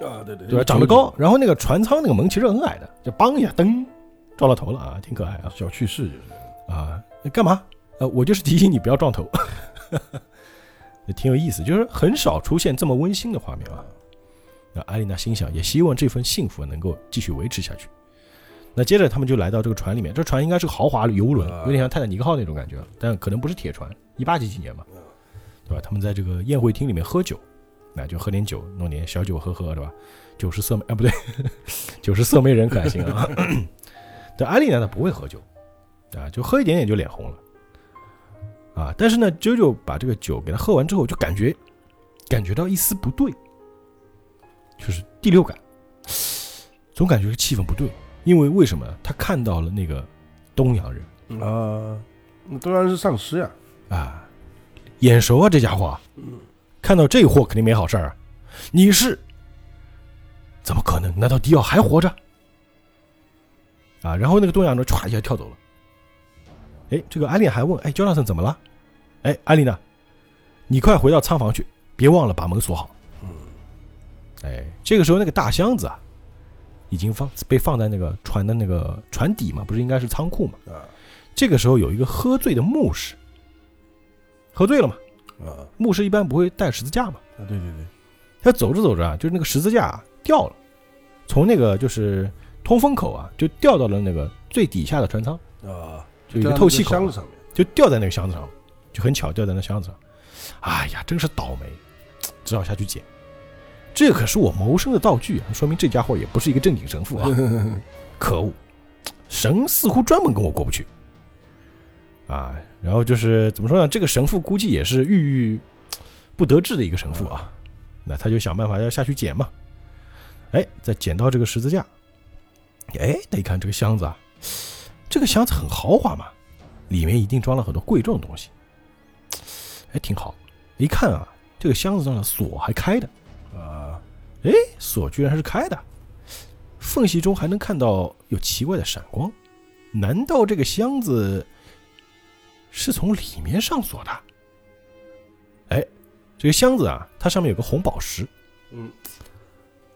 啊对对对？长得高，，然后那个船舱那个门其实很矮的，就梆一下，噔，撞到头了啊，挺可爱啊小趣事就是，啊！干嘛？呃，我就是提醒你不要撞头，挺有意思，就是很少出现这么温馨的画面啊。那艾丽娜心想，也希望这份幸福能够继续维持下去。那接着他们就来到这个船里面，这船应该是豪华游轮，有点像泰坦尼克号那种感觉，但可能不是铁船，一八几几年嘛，对吧？他们在这个宴会厅里面喝酒，那就喝点酒，弄点小酒喝喝，对吧？酒是色媒啊，不对，酒是色媒人可还行啊。但艾丽娜她不会喝酒，啊，就喝一点点就脸红了，啊，但是呢，啾啾把这个酒给他喝完之后，就感觉感觉到一丝不对，就是第六感，总感觉气氛不对，因为为什么？他看到了那个东洋人啊，那当然是丧尸呀，啊，眼熟啊，这家伙，看到这货肯定没好事儿啊！你是？怎么可能？难道迪奥还活着？啊！然后那个东洋人歘一下跳走了。哎，这个艾丽还问：“哎，焦纳森怎么了？”哎，艾丽娜，你快回到仓房去，别忘了把门锁好。嗯，哎，这个时候那个大箱子啊，已经放被放在那个船的那个船底嘛，不是应该是仓库嘛？啊这个时候有一个喝醉的牧师，喝醉了嘛？啊牧师一般不会带十字架嘛？啊，对对对，他走着走着啊，就是那个十字架啊掉了，从那个就是通风口啊，就掉到了那个最底下的船舱，啊，就一个透气口啊，箱子上面，就掉在那个箱子上，就很巧掉在那箱子上。哎呀，真是倒霉，只好下去捡。这可是我谋生的道具啊，说明这家伙也不是一个正经神父啊。可恶，神似乎专门跟我过不去啊。然后就是怎么说呢？这个神父估计也是郁郁不得志的一个神父啊。那他就想办法要下去捡嘛。哎，再捡到这个十字架，哎，得看这个箱子啊，这个箱子很豪华嘛，里面一定装了很多贵重的东西。哎，挺好。一看啊，这个箱子上的锁还开的。啊，哎，锁居然是开的，缝隙中还能看到有奇怪的闪光。难道这个箱子是从里面上锁的？哎，这个箱子啊，它上面有个红宝石，嗯，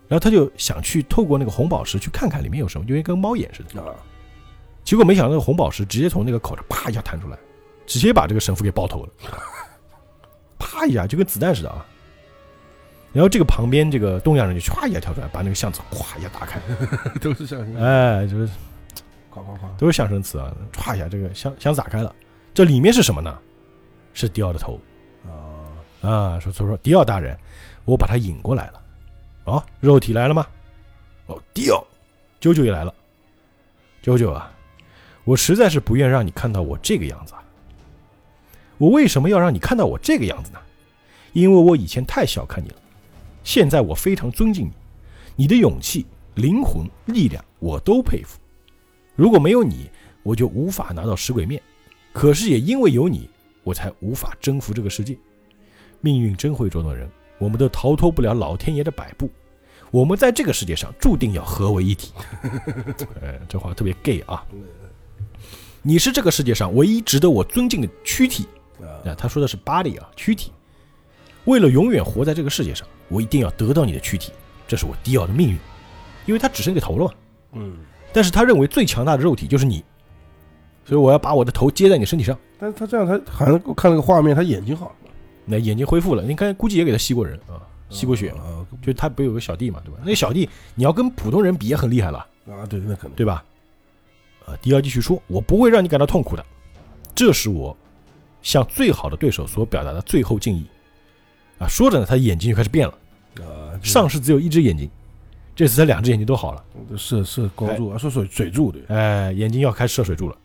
然后他就想去透过那个红宝石去看看里面有什么，就跟跟猫眼似的。啊，结果没想到那个红宝石直接从那个口上啪一下弹出来，直接把这个神父给爆头了，啪一下就跟子弹似的啊。然后这个旁边这个东洋人就唰一下跳出来，把那个箱子咵一下打开，都是像哎，就是夸夸夸，都是象声词啊，唰一下这个箱箱子打开了，这里面是什么呢？是迪奥的头啊，啊！说说说迪奥大人，我把他引过来了，哦，肉体来了吗？哦，迪奥，舅舅也来了，舅舅啊，我实在是不愿让你看到我这个样子啊！我为什么要让你看到我这个样子呢？因为我以前太小看你了，现在我非常尊敬你，你的勇气、灵魂、力量我都佩服。如果没有你，我就无法拿到食鬼面。可是也因为有你，我才无法征服这个世界。命运真会捉弄人，我们都逃脱不了老天爷的摆布。我们在这个世界上注定要合为一体。呃，这话特别 gay 啊！你是这个世界上唯一值得我尊敬的躯体。啊，啊，他说的是 body 啊，躯体。为了永远活在这个世界上，我一定要得到你的躯体，这是我迪奥的命运。因为他只剩一个头了嘛，嗯，但是他认为最强大的肉体就是你，所以我要把我的头接在你身体上。但是他这样，他好像看那个画面，他眼睛好了，那眼睛恢复了，你看估计也给他吸过人啊，吸过血嘛。啊就他不有个小弟嘛，对吧？那小弟你要跟普通人比也很厉害了，啊，对，那可能，对吧？呃，迪奥继续说：“我不会让你感到痛苦的，这是我向最好的对手所表达的最后敬意。”啊，说着呢，他眼睛就开始变了。呃，上次只有一只眼睛，这次他两只眼睛都好了。射射光柱啊，射水水柱对，哎，眼睛要开始射水柱了。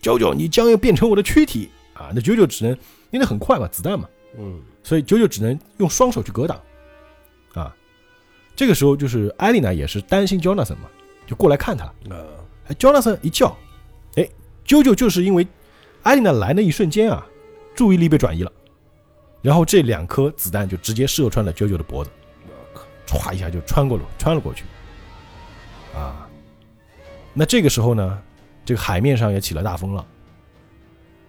九九，你将要变成我的躯体啊！那九九只能因为很快嘛，子弹嘛，嗯，所以九九只能用双手去格挡。啊，这个时候就是艾丽娜也是担心 Jonathan 嘛，就过来看他。啊，哎，Jonathan 一叫，哎，啾啾就是因为艾丽娜来那一瞬间啊，注意力被转移了，然后这两颗子弹就直接射穿了啾啾的脖子，我靠，歘一下就穿过了，穿了过去。啊，那这个时候呢，这个海面上也起了大风浪。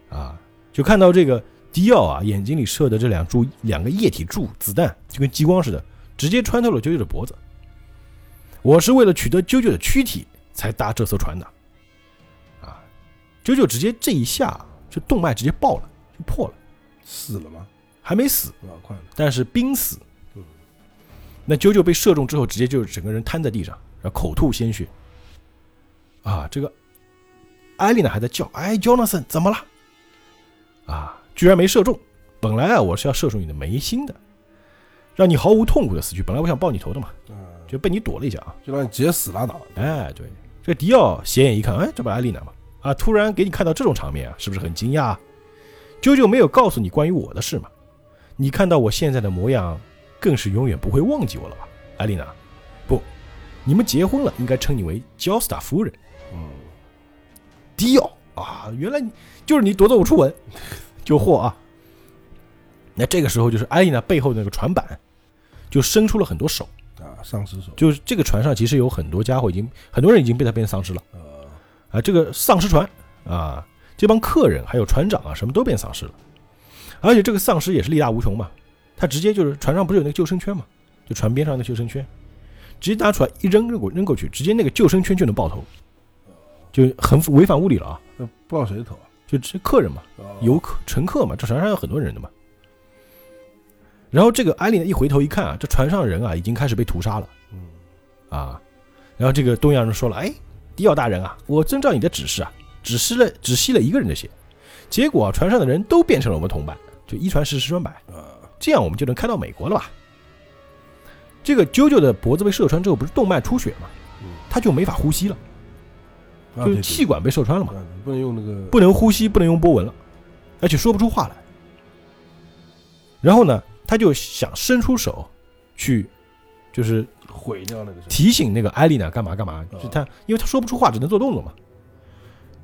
啊，就看到这个迪奥啊，眼睛里射的这两柱两个液体柱子弹，就跟激光似的，直接穿透了啾啾的脖子。我是为了取得啾啾的躯体才搭这艘船的。啊，啾啾直接这一下，就动脉直接爆了，就破了，死了吗？还没死，啊，快了，但是濒死嗯。那啾啾被射中之后，直接就整个人瘫在地上，然后口吐鲜血。啊，这个艾丽呢还在叫：“哎，Jonathan 怎么了？”啊，居然没射中。本来啊，我是要射中你的眉心的，让你毫无痛苦的死去。本来我想爆你头的嘛，啊，就被你躲了一下啊。就让你直接死拉倒，哎，对，这迪奥斜眼一看，哎，这不艾丽娜吗？啊，突然给你看到这种场面啊，是不是很惊讶？啊？舅舅没有告诉你关于我的事吗？你看到我现在的模样，更是永远不会忘记我了吧，艾丽娜？不，你们结婚了，应该称你为焦斯塔夫人。嗯，迪奥啊，原来你就是你夺走我初吻，就货啊！那这个时候就是艾丽娜背后的那个船板，就伸出了很多手，丧尸手，就是这个船上其实有很多家伙已经很多人已经被他变成丧尸了。啊，啊，这个丧尸船啊，这帮客人还有船长啊，什么都变丧尸了。而且这个丧尸也是力大无穷嘛，他直接就是船上不是有那个救生圈嘛，就船边上的救生圈，直接拿出来一扔扔过扔过去，直接那个救生圈就能爆头，就很违反物理了啊！那爆谁的头啊？就这客人嘛，哦游客乘客嘛，这船上有很多人的嘛。然后这个艾丽呢一回头一看啊，这船上的人啊已经开始被屠杀了。嗯，啊，然后这个东洋人说了：“哎，迪奥大人啊，我遵照你的指示啊，只吸了只吸了一个人的血，结果、啊、船上的人都变成了我们同伴，就一传十，十传百，啊，这样我们就能开到美国了吧？”这个啾啾的脖子被射穿之后，不是动脉出血嘛，嗯，他就没法呼吸了，就是气管被射穿了嘛，不能用那个，不能呼吸，不能用波纹了，而且说不出话来。然后呢，他就想伸出手去，就是毁掉那个，提醒那个艾丽娜干嘛干嘛，哦就他因为他说不出话，只能做动作嘛。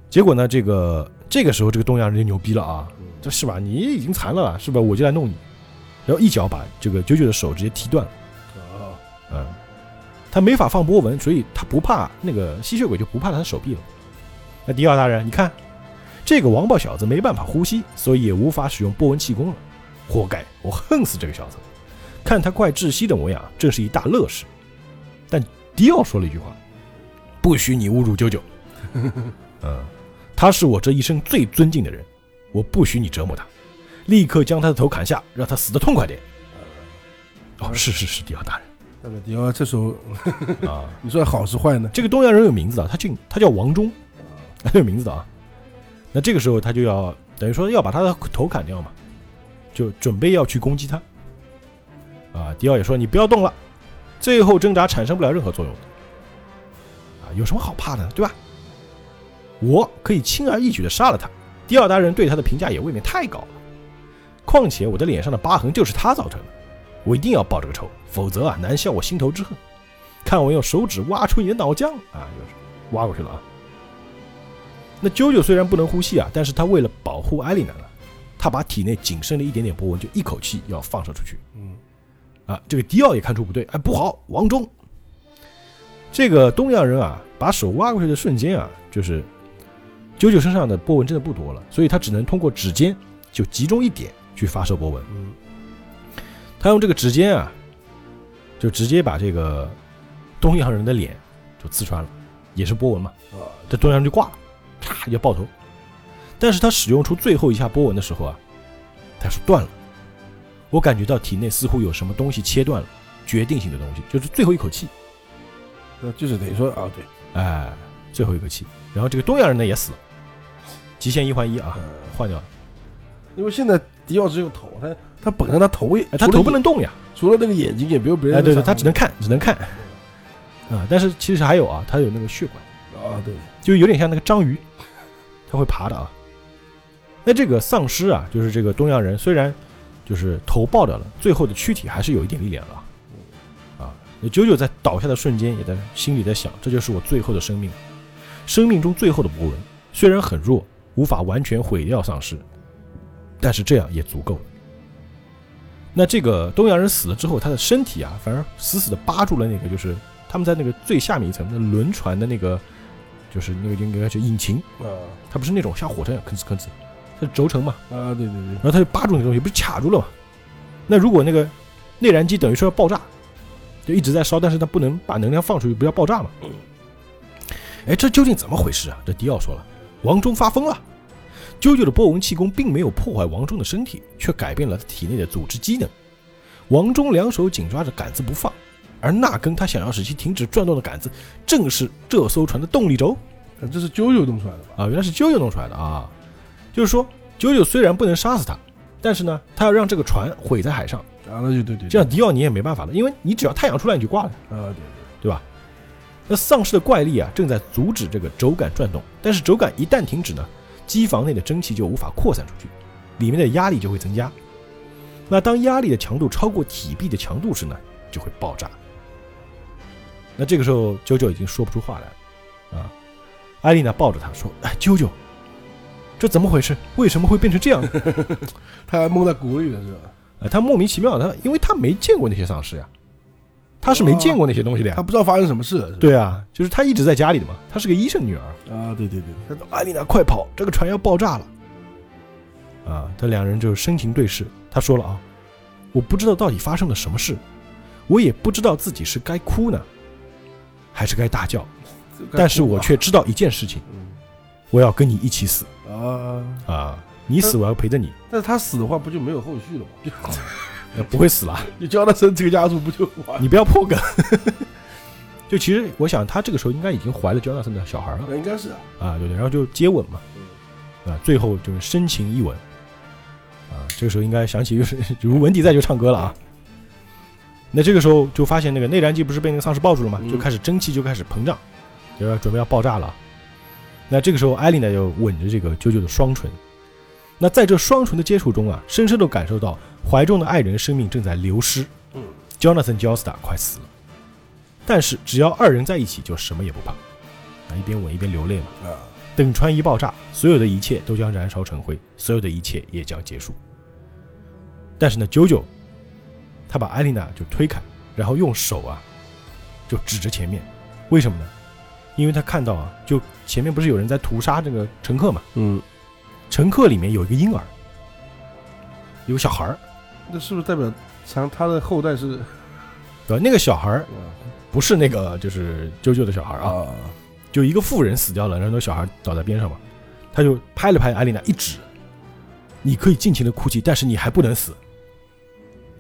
结果呢，这个这个时候这个东洋人就牛逼了啊，嗯这是吧？你已经残了，是吧？我就来弄你，然后一脚把这个九九的手直接踢断了，啊，嗯，他没法放波纹，所以他不怕那个吸血鬼，就不怕他的手臂了。那迪奥大人，你看这个王八小子没办法呼吸，所以也无法使用波纹气功了，活该！我恨死这个小子！看他快窒息的模样，正是一大乐事。但迪奥说了一句话：“不许你侮辱九九。”嗯，他是我这一生最尊敬的人，我不许你折磨他，立刻将他的头砍下，让他死得痛快点。哦，是是是，迪奥大人。那么迪奥这时候 啊，你说好是坏呢？这个东洋人有名字的，他姓他叫王忠，他有名字的啊。那这个时候他就要等于说要把他的头砍掉嘛，就准备要去攻击他。啊，迪奥也说你不要动了，最后挣扎产生不了任何作用。啊，有什么好怕的，对吧？我可以轻而易举的杀了他。迪奥大人对他的评价也未免太高了。况且我的脸上的疤痕就是他造成的，我一定要报这个仇，否则啊难消我心头之恨。看我用手指挖出你的脑浆啊，就是挖过去了啊。那啾啾虽然不能呼吸啊，但是他为了保护艾丽娜，他把体内仅剩的一点点波纹就一口气要放射出去。嗯，啊，这个迪奥也看出不对，哎，不好，王忠，这个东洋人啊，把手挖过去的瞬间啊，就是九九身上的波纹真的不多了，所以他只能通过指尖就集中一点去发射波纹。嗯，他用这个指尖啊，就直接把这个东洋人的脸就刺穿了，也是波纹嘛，啊，这东洋人就挂了，啪就爆头。但是他使用出最后一下波纹的时候啊，他说断了，我感觉到体内似乎有什么东西切断了，决定性的东西，就是最后一口气，那就是等于说啊，对，哎，最后一口气。然后这个东洋人呢也死了，极限一换一啊，嗯，换掉了，因为现在迪奥只有头，他他本身他头也哎，他头不能动呀，除了那个眼睛也没有别人哎，对对，他只能看，只能看，啊，但是其实还有啊，他有那个血管。啊，对，就有点像那个章鱼，它会爬的啊。那这个丧尸啊，就是这个东洋人，虽然就是头爆掉了，最后的躯体还是有一点力量了啊。啊，那九九在倒下的瞬间，也在心里在想，这就是我最后的生命，生命中最后的波纹，虽然很弱，无法完全毁掉丧尸，但是这样也足够了。那这个东洋人死了之后，他的身体啊，反而死死的扒住了那个，就是他们在那个最下面一层的轮船的那个，就是那个应该是引擎，啊它不是那种像火车一样吭哧吭哧，它是轴承嘛，啊，对对对，然后它就扒住那个东西，不是卡住了嘛？那如果那个内燃机等于说要爆炸，就一直在烧，但是它不能把能量放出去，不要爆炸嘛？哎，这究竟怎么回事啊？这迪奥说了，王忠发疯了。啾啾的波纹气功并没有破坏王忠的身体，却改变了他体内的组织机能。王忠两手紧抓着杆子不放，而那根他想要使其停止转动的杆子，正是这艘船的动力轴。啊这是啾啾弄出来的吧？啊，原来是啾啾弄出来的啊！就是说，九九虽然不能杀死他，但是呢，他要让这个船毁在海上，啊，那就对对，这样迪奥你也没办法了，因为你只要太阳出来你就挂了，啊，对对吧？那丧尸的怪力啊，正在阻止这个轴杆转动，但是轴杆一旦停止呢，机房内的蒸汽就无法扩散出去，里面的压力就会增加。那当压力的强度超过体壁的强度时呢，就会爆炸。那这个时候，啾啾已经说不出话来了啊！艾丽娜抱着他说：“哎，啾啾，这怎么回事？为什么会变成这样？”，他还蒙在鼓里了是吧？啊，他莫名其妙，他因为他没见过那些丧尸呀，他是没见过那些东西的呀。他不知道发生什么事了，对啊，就是他一直在家里的嘛，他是个医生女儿。啊，对对对，他说：“艾丽娜，快跑，这个船要爆炸了！”啊，这两人就深情对视。他说了啊，我不知道到底发生了什么事，我也不知道自己是该哭呢，还是该大叫，但是我却知道一件事情，嗯我要跟你一起死啊，啊！你死我要陪着你，但是他死的话不就没有后续了吗？不会死了。你交他生这个家族不就完了？你不要破梗。就其实我想，他这个时候应该已经怀了 Jonathan 的小孩了应该是啊，啊，对对，然后就接吻嘛，啊，最后就是深情一吻，啊，这个时候应该想起就是如文迪在就唱歌了啊。那这个时候就发现那个内燃机不是被那个丧尸抱住了吗？嗯就开始蒸汽就开始膨胀，就要准备要爆炸了。那这个时候艾琳娜就吻着这个啾啾的双唇，那在这双唇的接触中啊，深深地感受到怀中的爱人生命正在流失。嗯，Jonathan Joestar 快死了，但是只要二人在一起，就什么也不怕。啊，一边吻一边流泪嘛。啊，等船一爆炸，所有的一切都将燃烧成灰，所有的一切也将结束。但是呢，九九，他把艾琳娜就推开，然后用手啊就指着前面，为什么呢？因为他看到啊，就前面不是有人在屠杀这个乘客嘛，嗯，乘客里面有一个婴儿，有个小孩儿，那是不是代表像他的后代是对吧？那个小孩儿不是那个就是啾啾的小孩儿啊，啊？就一个妇人死掉了，然后那小孩倒在边上嘛，他就拍了拍艾丽娜，一指，你可以尽情的哭泣，但是你还不能死。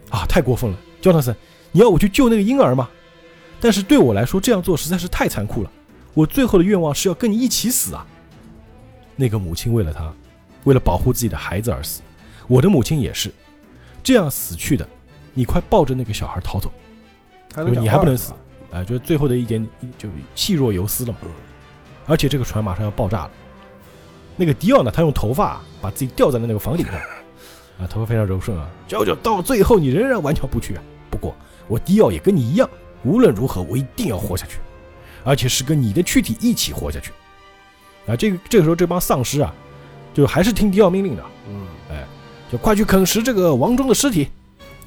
啊，太过分了，焦纳森，你要我去救那个婴儿吗？但是对我来说，这样做实在是太残酷了。我最后的愿望是要跟你一起死啊！那个母亲为了他，为了保护自己的孩子而死，我的母亲也是这样死去的。你快抱着那个小孩逃走！就是你还不能死，啊，就是最后的一点就气若游丝了嘛。而且这个船马上要爆炸了。那个迪奥呢，他用头发把自己吊在了那个房顶上，啊，头发非常柔顺啊。娇娇到最后你仍然顽强不屈啊。不过我迪奥也跟你一样，无论如何我一定要活下去，而且是跟你的躯体一起活下去。啊，这个这个时候这帮丧尸啊，就还是听迪奥命令的，嗯，哎就快去啃食这个王忠的尸体，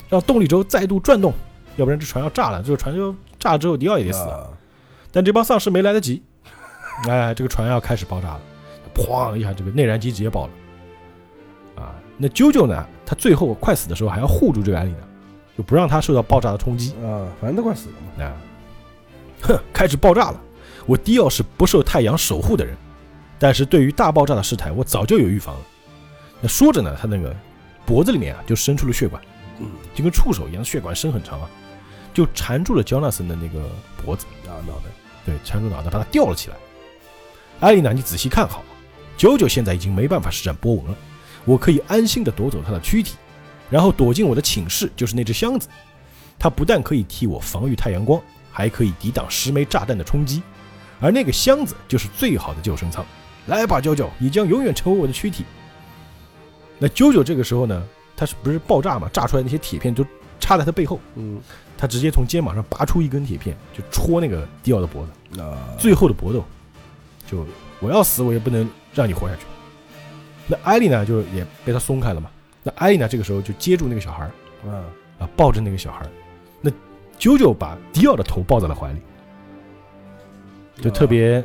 让动力轴再度转动，要不然这船要炸了。这个船就炸了之后，迪奥也得死。啊但这帮丧尸没来得及，哎，这个船要开始爆炸了，砰一下，这个内燃机直接爆了。啊，那啾啾呢？他最后快死的时候还要护住这个艾丽娜，就不让他受到爆炸的冲击。啊，反正都快死了嘛。啊，哼，开始爆炸了。我迪奥是不受太阳守护的人，但是对于大爆炸的事态，我早就有预防了。那说着呢，他那个脖子里面啊，就伸出了血管，嗯就跟触手一样，血管伸很长啊，就缠住了焦纳森的那个脖子。啊，脑袋对，缠住脑袋把他吊了起来。艾丽娜，你仔细看好，九九现在已经没办法施展波纹了，我可以安心的夺走他的躯体，然后躲进我的寝室，就是那只箱子。它不但可以替我防御太阳光，还可以抵挡十枚炸弹的冲击，而那个箱子就是最好的救生舱。来吧，九九，你将永远成为我的躯体。那九九这个时候呢，他是不是爆炸嘛？炸出来那些铁片都插在他背后，嗯他直接从肩膀上拔出一根铁片，就戳那个迪奥的脖子。啊，最后的搏斗，就我要死我也不能让你活下去。那艾丽呢，就也被他松开了嘛。那艾丽呢，这个时候就接住那个小孩儿啊啊，抱着那个小孩儿。那啾啾把迪奥的头抱在了怀里，就特别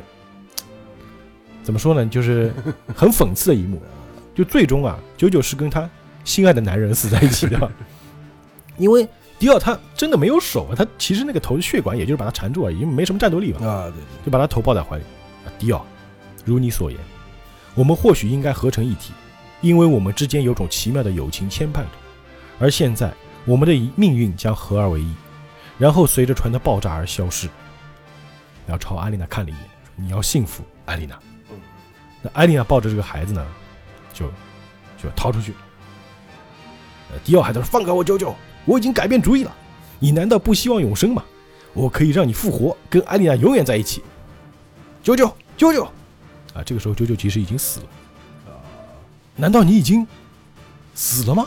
怎么说呢，就是很讽刺的一幕。就最终啊，九九是跟他心爱的男人死在一起的，因为迪奥他真的没有手啊，他其实那个头的血管也就是把他缠住而已，因为没什么战斗力嘛。啊，对对，就把他头抱在怀里。啊，迪奥，如你所言，我们或许应该合成一体，因为我们之间有种奇妙的友情牵绊着。而现在，我们的命运将合二为一，然后随着船的爆炸而消失。然后朝艾丽娜看了一眼，说：“你要幸福，艾丽娜。嗯”那艾丽娜抱着这个孩子呢，就就逃出去。呃，迪奥还在说：“放开我，九九，我已经改变主意了。你难道不希望永生吗？我可以让你复活，跟艾丽娜永远在一起。”九九，九九，啊，这个时候九九其实已经死了。难道你已经死了吗？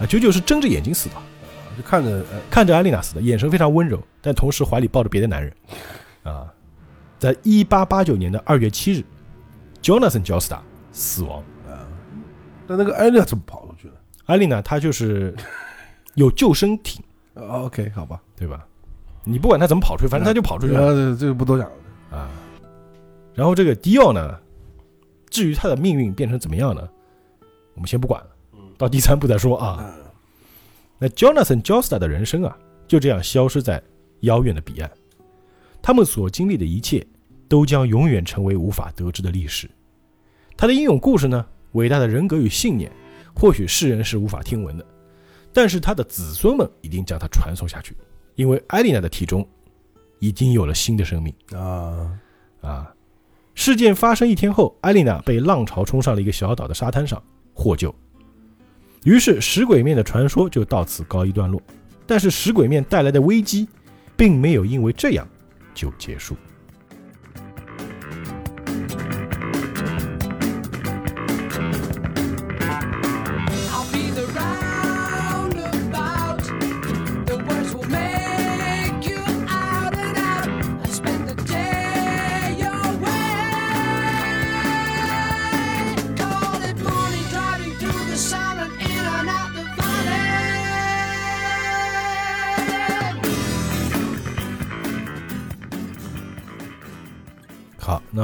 啊，九九是睁着眼睛死的，就看着呃看着艾丽娜死的，眼神非常温柔，但同时怀里抱着别的男人。啊，在一八八九年的二月七日，Jonathan j o s t a 死亡。啊，但那个艾丽娜怎么跑出去了？艾丽娜她就是有救生艇，啊，OK，好吧，对吧？你不管她怎么跑出去，反正她就跑出去了。啊，这个不多讲了。啊。然后这个迪奥呢，至于他的命运变成怎么样呢？我们先不管了，到第三部再说啊。嗯那 Jonathan Joestar 的人生啊，就这样消失在遥远的彼岸。他们所经历的一切，都将永远成为无法得知的历史。他的英勇故事呢，伟大的人格与信念，或许世人是无法听闻的，但是他的子孙们一定将它传颂下去，因为艾丽娜的体中已经有了新的生命。啊，啊，事件发生一天后，艾丽娜被浪潮冲上了一个小岛的沙滩上获救。于是石鬼面的传说就到此告一段落。但是石鬼面带来的危机，并没有因为这样就结束。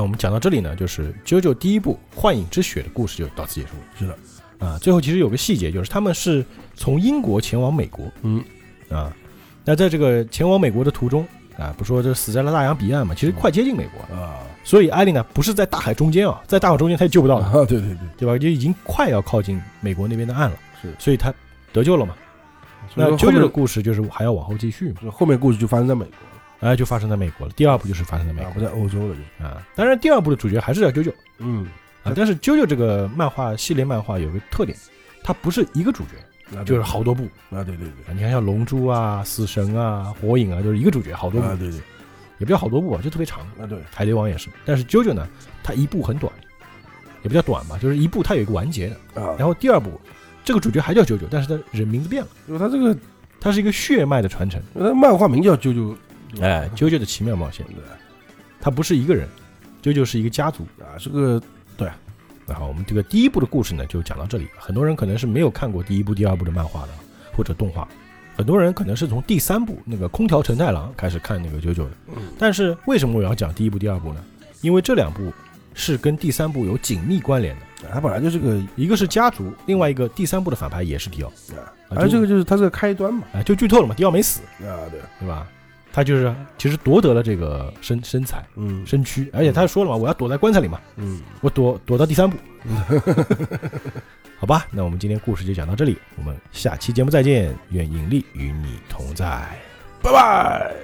我们讲到这里呢，就是《JoJo》第一部《幻影之血》的故事就到此结束了。是的，啊，最后其实有个细节，就是他们是从英国前往美国嗯，啊。那在这个前往美国的途中啊，不说这死在了大洋彼岸嘛，其实快接近美国了。啊所以艾丽呢不是在大海中间啊，在大海中间她也救不到了，啊，对对对，对吧？就已经快要靠近美国那边的岸了，是所以他得救了嘛。那啾啾所以说后面的故事就是还要往后继续嘛，后面故事就发生在美国哎，就发生在美国了。第二部就是发生在美不在欧洲了就，啊。当然，第二部的主角还是叫啾啾嗯，啊，但是啾啾这个漫画系列漫画有个特点，它不是一个主角，啊就是好多部。啊，对对对，你看像龙珠啊、死神啊、火影啊，就是一个主角，好多对，部，啊对对，也不叫好多部啊，就特别长。啊对，海贼王也是，但是啾啾呢，它一部很短，也不叫短吧，就是一部它有一个完结的。啊，然后第二部，这个主角还叫啾啾，但是他人名字变了，因为他这个，它是一个血脉的传承。那漫画名叫啾啾，哎，啾啾的奇妙冒险，对他不是一个人，啾啾是一个家族。啊，这个对然后我们这个第一部的故事呢，就讲到这里。很多人可能是没有看过第一部、第二部的漫画的或者动画，很多人可能是从第三部那个空调承太郎开始看那个九九的。嗯但是为什么我要讲第一部、第二部呢？因为这两部是跟第三部有紧密关联的，他本来就是个，一个是家族，另外一个第三部的反派也是迪奥。啊，啊而这个就是它这个开端嘛，哎，就剧透了嘛，迪奥没死，啊对，对吧？他就是其实夺得了这个身身材嗯身躯，而且他说了嘛，我要躲在棺材里嘛，嗯，我躲躲到第三步。好吧，那我们今天故事就讲到这里，我们下期节目再见，愿引力与你同在。拜拜。